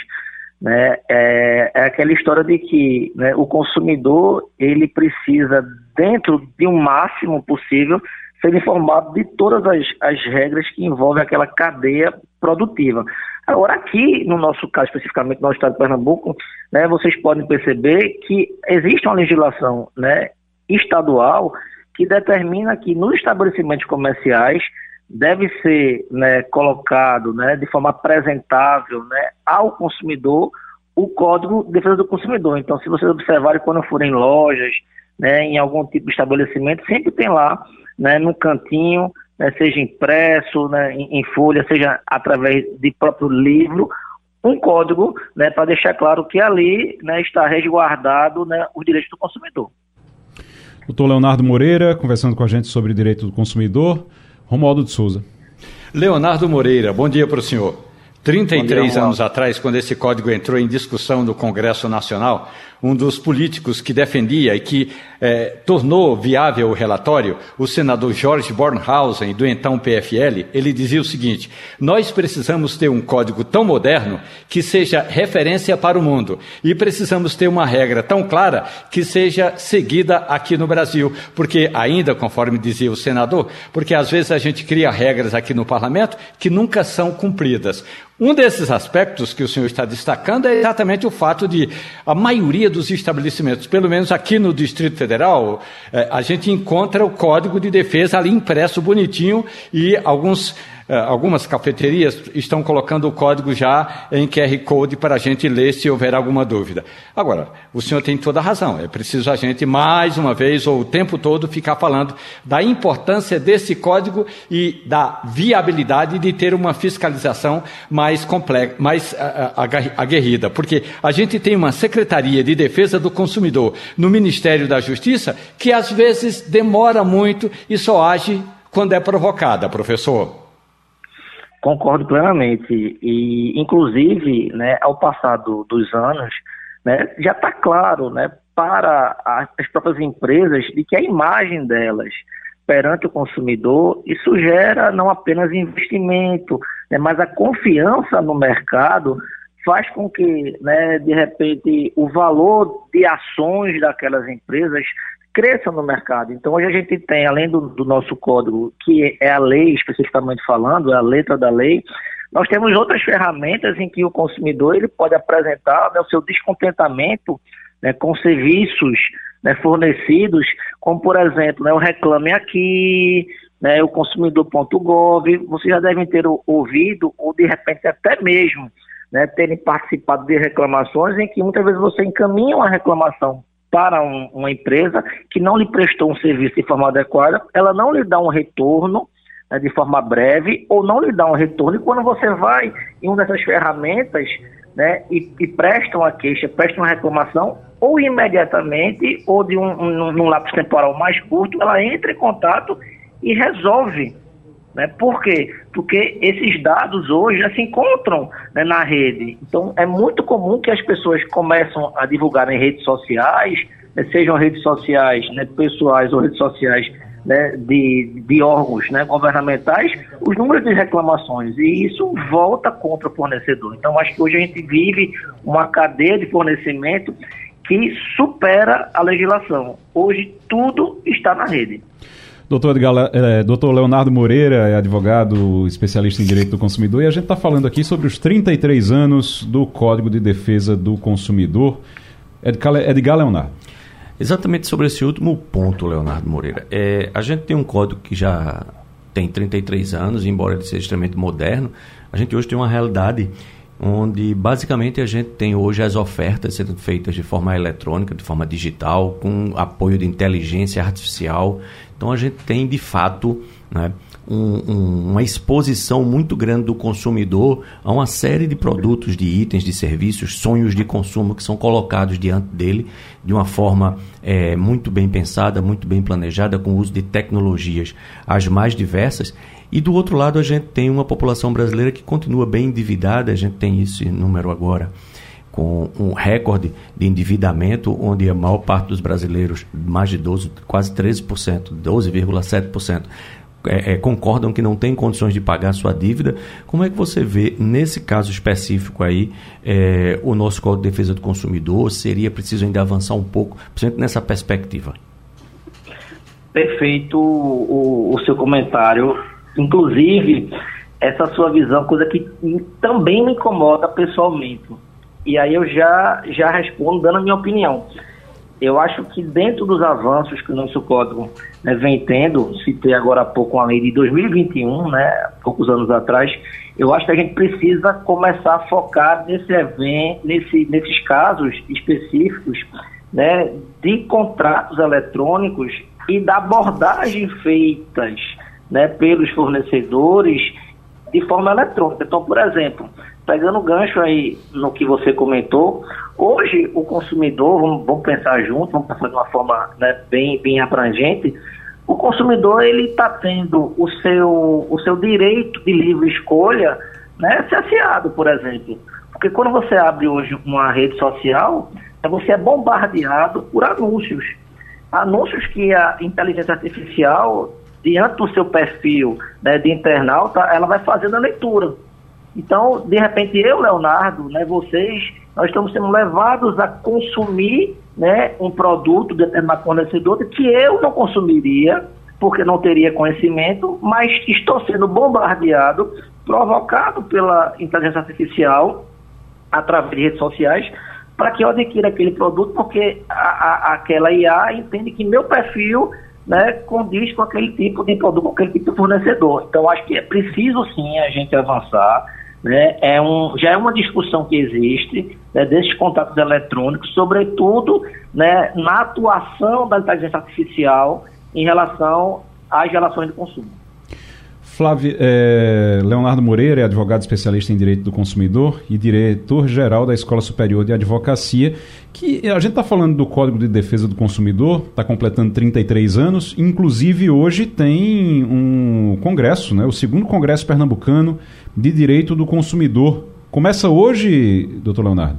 Speaker 11: Né? É, é, aquela história de que né, o consumidor ele precisa, dentro de um máximo possível, ser informado de todas as, as regras que envolvem aquela cadeia produtiva. Agora, aqui, no nosso caso, especificamente no estado de Pernambuco, né, vocês podem perceber que existe uma legislação né, estadual que determina que nos estabelecimentos comerciais deve ser né, colocado né, de forma apresentável né, ao consumidor o Código de Defesa do Consumidor. Então, se vocês observarem quando forem em lojas, né, em algum tipo de estabelecimento, sempre tem lá, né, no cantinho, né, seja impresso, né, em, em, folha, seja através de próprio livro, um código né, para deixar claro que ali né, está resguardado né, os direitos do consumidor.
Speaker 1: Doutor Leonardo Moreira, conversando com a gente sobre direito do consumidor. Romualdo de Souza.
Speaker 3: Leonardo Moreira, bom dia para o senhor. 33 dia, anos atrás, quando esse código entrou em discussão no Congresso Nacional, um dos políticos que defendia e que eh, tornou viável o relatório, o senador George Bornhausen, do então PFL, ele dizia o seguinte: Nós precisamos ter um código tão moderno que seja referência para o mundo, e precisamos ter uma regra tão clara que seja seguida aqui no Brasil, porque, ainda conforme dizia o senador, porque às vezes a gente cria regras aqui no parlamento que nunca são cumpridas. Um desses aspectos que o senhor está destacando é exatamente o fato de a maioria dos estabelecimentos, pelo menos aqui no Distrito Federal, eh, a gente encontra o Código de Defesa ali impresso bonitinho e alguns algumas cafeterias estão colocando o código já em QR Code para a gente ler se houver alguma dúvida. Agora, o senhor tem toda a razão. É preciso a gente, mais uma vez, ou o tempo todo, ficar falando da importância desse código e da viabilidade de ter uma fiscalização mais complexa, mais aguerrida. Porque a gente tem uma Secretaria de Defesa do Consumidor no Ministério da Justiça que às vezes demora muito e só age quando é provocada, professor.
Speaker 11: Concordo plenamente. E, inclusive, né, ao passar do, dos anos, né, já está claro né, para as próprias empresas de que a imagem delas perante o consumidor, isso gera não apenas investimento, né, mas a confiança no mercado faz com que, né, de repente, o valor de ações daquelas empresas cresçam no mercado. Então, hoje a gente tem, além do, do, nosso código, que é a lei, especificamente falando, é a letra da lei, nós temos outras ferramentas em que o consumidor ele pode apresentar né, o seu descontentamento né, com serviços né, fornecidos, como, por exemplo, né, o Reclame Aqui, né, o consumidor.gov, vocês já devem ter ouvido, ou de repente até mesmo né, terem participado de reclamações em que muitas vezes você encaminha uma reclamação para um, uma empresa que não lhe prestou um serviço de forma adequada, ela não lhe dá um retorno né, de forma breve ou não lhe dá um retorno. E quando você vai em uma dessas ferramentas né, e, e presta uma queixa, presta uma reclamação, ou imediatamente, ou de um, um, um lapso temporal mais curto, ela entra em contato e resolve né? Por quê? Porque esses dados hoje já se encontram né, na rede. Então, é muito comum que as pessoas começam a divulgar em redes sociais, né, sejam redes sociais né, pessoais ou redes sociais né, de, de órgãos né, governamentais os números de reclamações e isso volta contra o fornecedor. Então, acho que hoje a gente vive uma cadeia de fornecimento que supera a legislação. Hoje tudo está na rede.
Speaker 1: Doutor, Edgar, é, doutor Leonardo Moreira é advogado especialista em direito do consumidor e a gente está falando aqui sobre os 33 anos do Código de Defesa do Consumidor. Edgar, Edgar Leonardo.
Speaker 2: Exatamente sobre esse último ponto, Leonardo Moreira. É, a gente tem um código que já tem 33 anos, embora ele seja extremamente moderno, a gente hoje tem uma realidade onde basicamente a gente tem hoje as ofertas sendo feitas de forma eletrônica, de forma digital, com apoio de inteligência artificial. Então a gente tem de fato né, um, um, uma exposição muito grande do consumidor a uma série de produtos, de itens, de serviços, sonhos de consumo que são colocados diante dele de uma forma é, muito bem pensada, muito bem planejada, com o uso de tecnologias as mais diversas. E do outro lado, a gente tem uma população brasileira que continua bem endividada, a gente tem esse número agora com um recorde de endividamento, onde a maior parte dos brasileiros, mais de 12, quase 13%, 12,7%, é, é, concordam que não têm condições de pagar sua dívida. Como é que você vê, nesse caso específico aí, é, o nosso Código de Defesa do Consumidor? Seria preciso ainda avançar um pouco, principalmente nessa perspectiva?
Speaker 11: Perfeito o, o seu comentário. Inclusive, essa sua visão, coisa que também me incomoda pessoalmente. E aí eu já, já respondo dando a minha opinião eu acho que dentro dos avanços que o nosso código né, vem tendo, citei agora há pouco uma lei de 2021, né, poucos anos atrás, eu acho que a gente precisa começar a focar nesse evento, nesse, nesses casos específicos né, de contratos eletrônicos e da abordagem feitas né, pelos fornecedores de forma eletrônica. Então, por exemplo, pegando gancho aí no que você comentou, hoje o consumidor, vamos, vamos pensar junto, vamos pensar de uma forma né, bem, bem abrangente, o consumidor ele está tendo o seu, o seu direito de livre escolha né, cerceado, por exemplo. Porque quando você abre hoje uma rede social, você é bombardeado por anúncios. Anúncios que a inteligência artificial, diante do seu perfil né, de internauta, ela vai fazendo a leitura. Então, de repente, eu, Leonardo, né, vocês, nós estamos sendo levados a consumir né, um produto de determinado fornecedor que eu não consumiria, porque não teria conhecimento, mas estou sendo bombardeado, provocado pela inteligência artificial, através de redes sociais, para que eu adquira aquele produto, porque a, a, aquela IA entende que meu perfil né, condiz com aquele tipo de produto, com aquele tipo de fornecedor. Então, acho que é preciso sim a gente avançar né, é um, já é uma discussão que existe né, desses contatos eletrônicos, sobretudo né, na atuação da inteligência artificial em relação às relações de consumo.
Speaker 1: Flávio, é, Leonardo Moreira é advogado especialista em direito do consumidor e diretor-geral da Escola Superior de Advocacia, que a gente está falando do Código de Defesa do Consumidor, está completando 33 anos, inclusive hoje tem um congresso, né, o segundo congresso pernambucano de direito do consumidor. Começa hoje, doutor Leonardo?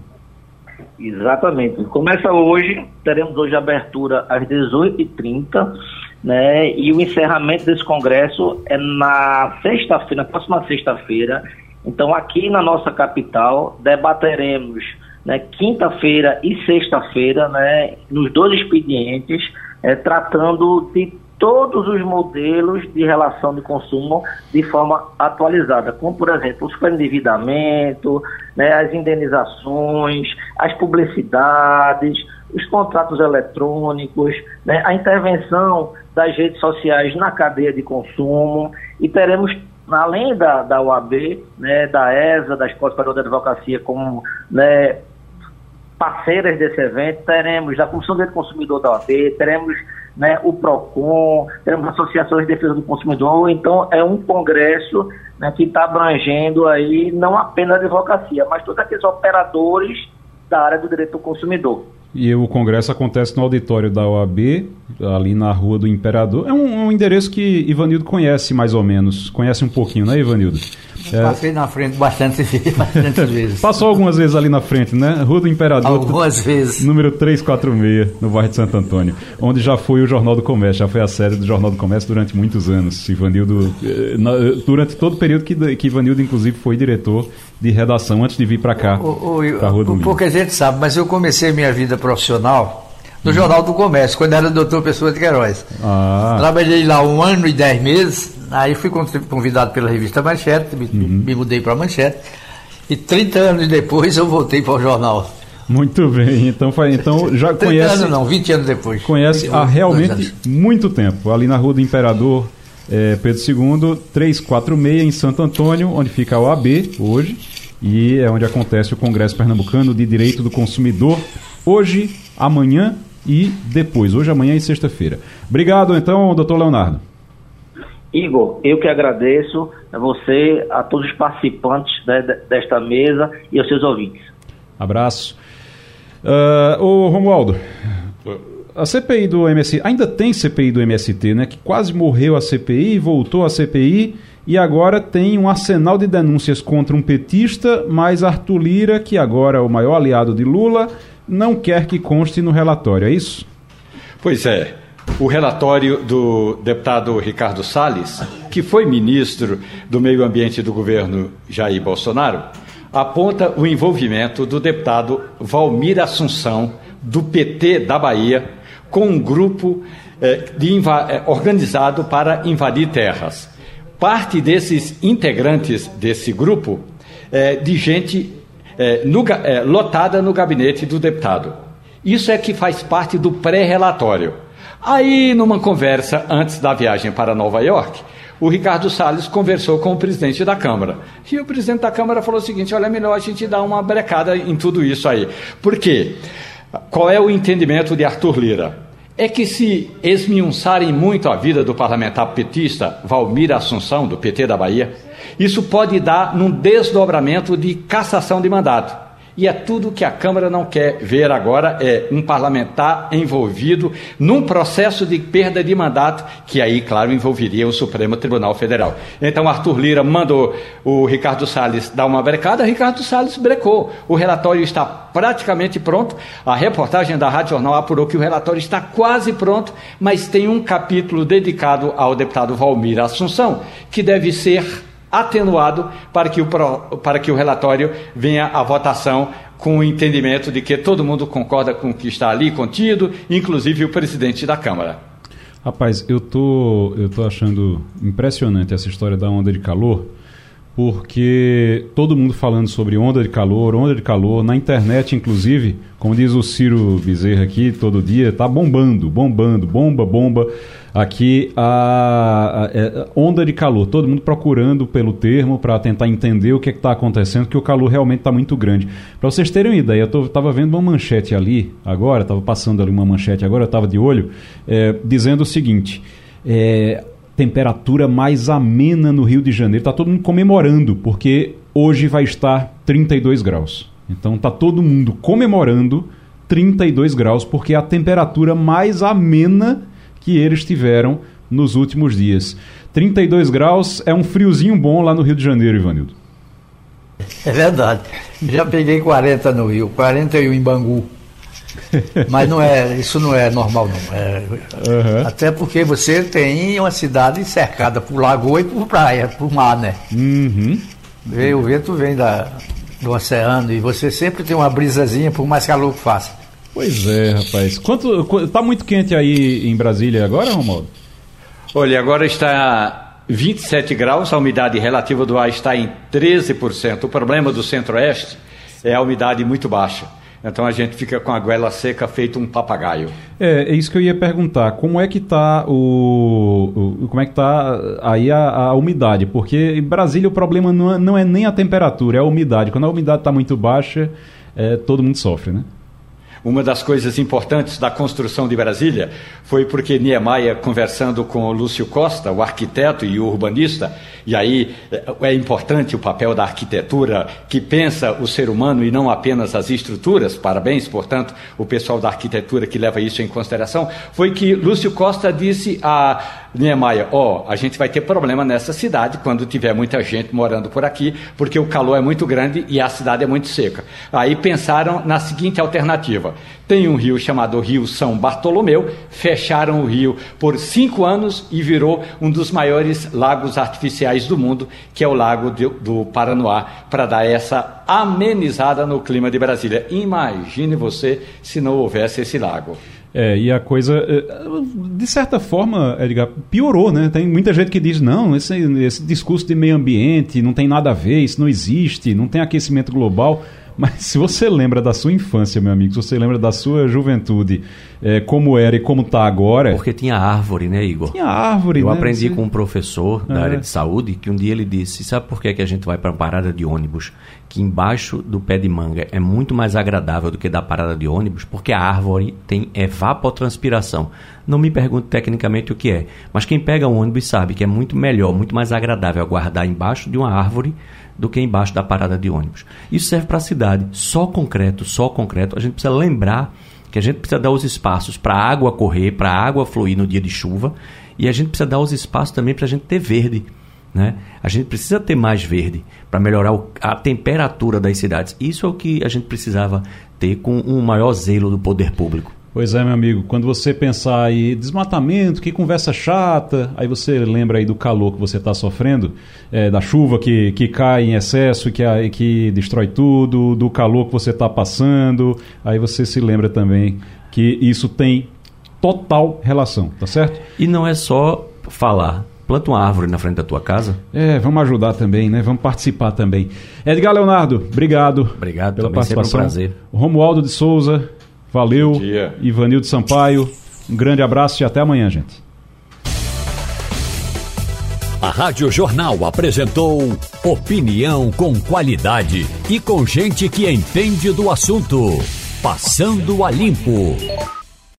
Speaker 11: Exatamente. Começa hoje, teremos hoje a abertura às 18h30 né? E o encerramento desse congresso é na sexta-feira, na próxima sexta-feira. Então, aqui na nossa capital, debateremos né, quinta-feira e sexta-feira, né, nos dois expedientes, é, tratando de todos os modelos de relação de consumo de forma atualizada, como, por exemplo, o superendividamento, né, as indenizações, as publicidades, os contratos eletrônicos, né, a intervenção das redes sociais na cadeia de consumo. E teremos, além da, da UAB, né, da ESA, da Escola Superior de Advocacia, como né, parceiras desse evento, teremos da Comissão de Consumidor da OAB, teremos né, o PROCON, teremos associações de defesa do consumidor, então é um congresso né, que está abrangendo aí não apenas a advocacia, mas todos aqueles operadores da área do direito do consumidor.
Speaker 1: E o congresso acontece no auditório da OAB, ali na Rua do Imperador. É um, um endereço que Ivanildo conhece mais ou menos. Conhece um pouquinho, né, Ivanildo?
Speaker 4: É... Passei na frente bastante, bastante vezes.
Speaker 1: Passou algumas vezes ali na frente, né? Rua do Imperador.
Speaker 4: Algumas vezes.
Speaker 1: Número 346, no bairro de Santo Antônio. Onde já foi o Jornal do Comércio, já foi a sede do Jornal do Comércio durante muitos anos. Ivanildo, eh, durante todo o período que, que Ivanildo, inclusive, foi diretor de redação antes de vir para cá. O,
Speaker 4: o, Rua do Pouca gente sabe, mas eu comecei minha vida profissional no Jornal do Comércio, quando era doutor Pessoa de Queiroz. Ah. Trabalhei lá um ano e dez meses, aí fui convidado pela revista Manchete, me, uhum. me mudei para Manchete, e 30 anos depois eu voltei para o jornal.
Speaker 1: Muito bem, então, então já 30 conhece.
Speaker 4: anos não, 20 anos depois.
Speaker 1: Conhece há realmente muito tempo, ali na Rua do Imperador é, Pedro II, 346, em Santo Antônio, onde fica a OAB hoje, e é onde acontece o Congresso Pernambucano de Direito do Consumidor, hoje, amanhã e depois, hoje, amanhã e sexta-feira. Obrigado, então, doutor Leonardo.
Speaker 11: Igor, eu que agradeço a você, a todos os participantes desta mesa e aos seus ouvintes.
Speaker 1: Abraço. Uh, ô Romualdo, a CPI do MST, ainda tem CPI do MST, né? Que quase morreu a CPI, voltou a CPI e agora tem um arsenal de denúncias contra um petista, mais Arthur Lira, que agora é o maior aliado de Lula, não quer que conste no relatório, é isso?
Speaker 3: Pois é. O relatório do deputado Ricardo Salles, que foi ministro do Meio Ambiente do governo Jair Bolsonaro, aponta o envolvimento do deputado Valmir Assunção, do PT da Bahia, com um grupo eh, eh, organizado para invadir terras. Parte desses integrantes desse grupo é de gente é, no, é, lotada no gabinete do deputado. Isso é que faz parte do pré-relatório. Aí, numa conversa antes da viagem para Nova York, o Ricardo Salles conversou com o presidente da Câmara. E o presidente da Câmara falou o seguinte: olha, é melhor a gente dar uma brecada em tudo isso aí. Por quê? Qual é o entendimento de Arthur Lira? É que se esmiunçarem muito a vida do parlamentar petista Valmir Assunção, do PT da Bahia, isso pode dar num desdobramento de cassação de mandato. E é tudo que a Câmara não quer ver agora é um parlamentar envolvido num processo de perda de mandato, que aí, claro, envolveria o Supremo Tribunal Federal. Então, Arthur Lira mandou o Ricardo Salles dar uma brecada, Ricardo Salles brecou. O relatório está praticamente pronto. A reportagem da Rádio Jornal apurou que o relatório está quase pronto, mas tem um capítulo dedicado ao deputado Valmir Assunção, que deve ser atenuado para que, o, para que o relatório venha à votação com o entendimento de que todo mundo concorda com o que está ali contido, inclusive o presidente da Câmara.
Speaker 1: Rapaz, eu tô, eu tô achando impressionante essa história da onda de calor, porque todo mundo falando sobre onda de calor, onda de calor, na internet, inclusive, como diz o Ciro Bezerra aqui todo dia, tá bombando, bombando, bomba, bomba aqui a, a, a, é, onda de calor, todo mundo procurando pelo termo para tentar entender o que é está acontecendo, que o calor realmente está muito grande. Para vocês terem uma ideia, eu estava vendo uma manchete ali agora, estava passando ali uma manchete agora, eu estava de olho, é, dizendo o seguinte: é, temperatura mais amena no Rio de Janeiro, está todo mundo comemorando, porque hoje vai estar 32 graus. Então está todo mundo comemorando 32 graus, porque é a temperatura mais amena que eles tiveram nos últimos dias. 32 graus é um friozinho bom lá no Rio de Janeiro, Ivanildo.
Speaker 4: É verdade. Já peguei 40 no Rio, 41 em Bangu. Mas não é, isso não é normal não. É, uhum. Até porque você tem uma cidade cercada por lagoa e por praia, por mar, né? Uhum. O vento vem da, do oceano e você sempre tem uma brisazinha, por mais calor que faça.
Speaker 1: Pois é, rapaz. Quanto tá muito quente aí em Brasília agora, Romualdo?
Speaker 3: Olha, agora está 27 graus, a umidade relativa do ar está em 13%. O problema do Centro-Oeste é a umidade muito baixa. Então a gente fica com a goela seca feito um papagaio.
Speaker 1: É, é isso que eu ia perguntar. Como é que está o, o, como é que tá aí a, a, umidade? Porque em Brasília o problema não é, não é nem a temperatura, é a umidade. Quando a umidade está muito baixa, é, todo mundo sofre, né?
Speaker 3: Uma das coisas importantes da construção de Brasília foi porque Niemeyer, conversando com o Lúcio Costa, o arquiteto e o urbanista, e aí é, é importante o papel da arquitetura que pensa o ser humano e não apenas as estruturas, parabéns, portanto, o pessoal da arquitetura que leva isso em consideração, foi que Lúcio Costa disse a Niemeyer: Ó, oh, a gente vai ter problema nessa cidade quando tiver muita gente morando por aqui, porque o calor é muito grande e a cidade é muito seca. Aí pensaram na seguinte alternativa tem um rio chamado Rio São Bartolomeu, fecharam o rio por cinco anos e virou um dos maiores lagos artificiais do mundo, que é o Lago de, do Paranoá, para dar essa amenizada no clima de Brasília. Imagine você se não houvesse esse lago.
Speaker 1: É, e a coisa, é, de certa forma, Edgar, piorou, né? Tem muita gente que diz, não, esse, esse discurso de meio ambiente não tem nada a ver, isso não existe, não tem aquecimento global. Mas se você lembra da sua infância, meu amigo, se você lembra da sua juventude, é, como era e como está agora.
Speaker 2: Porque tinha árvore, né, Igor?
Speaker 1: Tinha árvore,
Speaker 2: Eu
Speaker 1: né?
Speaker 2: aprendi Sim. com um professor da é. área de saúde que um dia ele disse: Sabe por que, que a gente vai para a parada de ônibus? Que embaixo do pé de manga é muito mais agradável do que da parada de ônibus, porque a árvore tem evapotranspiração. Não me pergunte tecnicamente o que é, mas quem pega um ônibus sabe que é muito melhor, muito mais agradável aguardar embaixo de uma árvore do que embaixo da parada de ônibus. Isso serve para a cidade. Só concreto, só concreto. A gente precisa lembrar que a gente precisa dar os espaços para a água correr, para a água fluir no dia de chuva, e a gente precisa dar os espaços também para a gente ter verde. Né? A gente precisa ter mais verde para melhorar o, a temperatura das cidades. Isso é o que a gente precisava ter com um maior zelo do poder público.
Speaker 1: Pois é, meu amigo, quando você pensar aí desmatamento, que conversa chata, aí você lembra aí do calor que você está sofrendo, é, da chuva que, que cai em excesso, que, que destrói tudo, do calor que você está passando, aí você se lembra também que isso tem total relação, tá certo?
Speaker 2: E não é só falar, planta uma árvore na frente da tua casa.
Speaker 1: É, vamos ajudar também, né? Vamos participar também. Edgar Leonardo, obrigado.
Speaker 2: Obrigado pela participação. Um prazer.
Speaker 1: Romualdo de Souza, Valeu, Ivanildo Sampaio. Um grande abraço e até amanhã, gente.
Speaker 9: A Rádio Jornal apresentou opinião com qualidade e com gente que entende do assunto. Passando a limpo.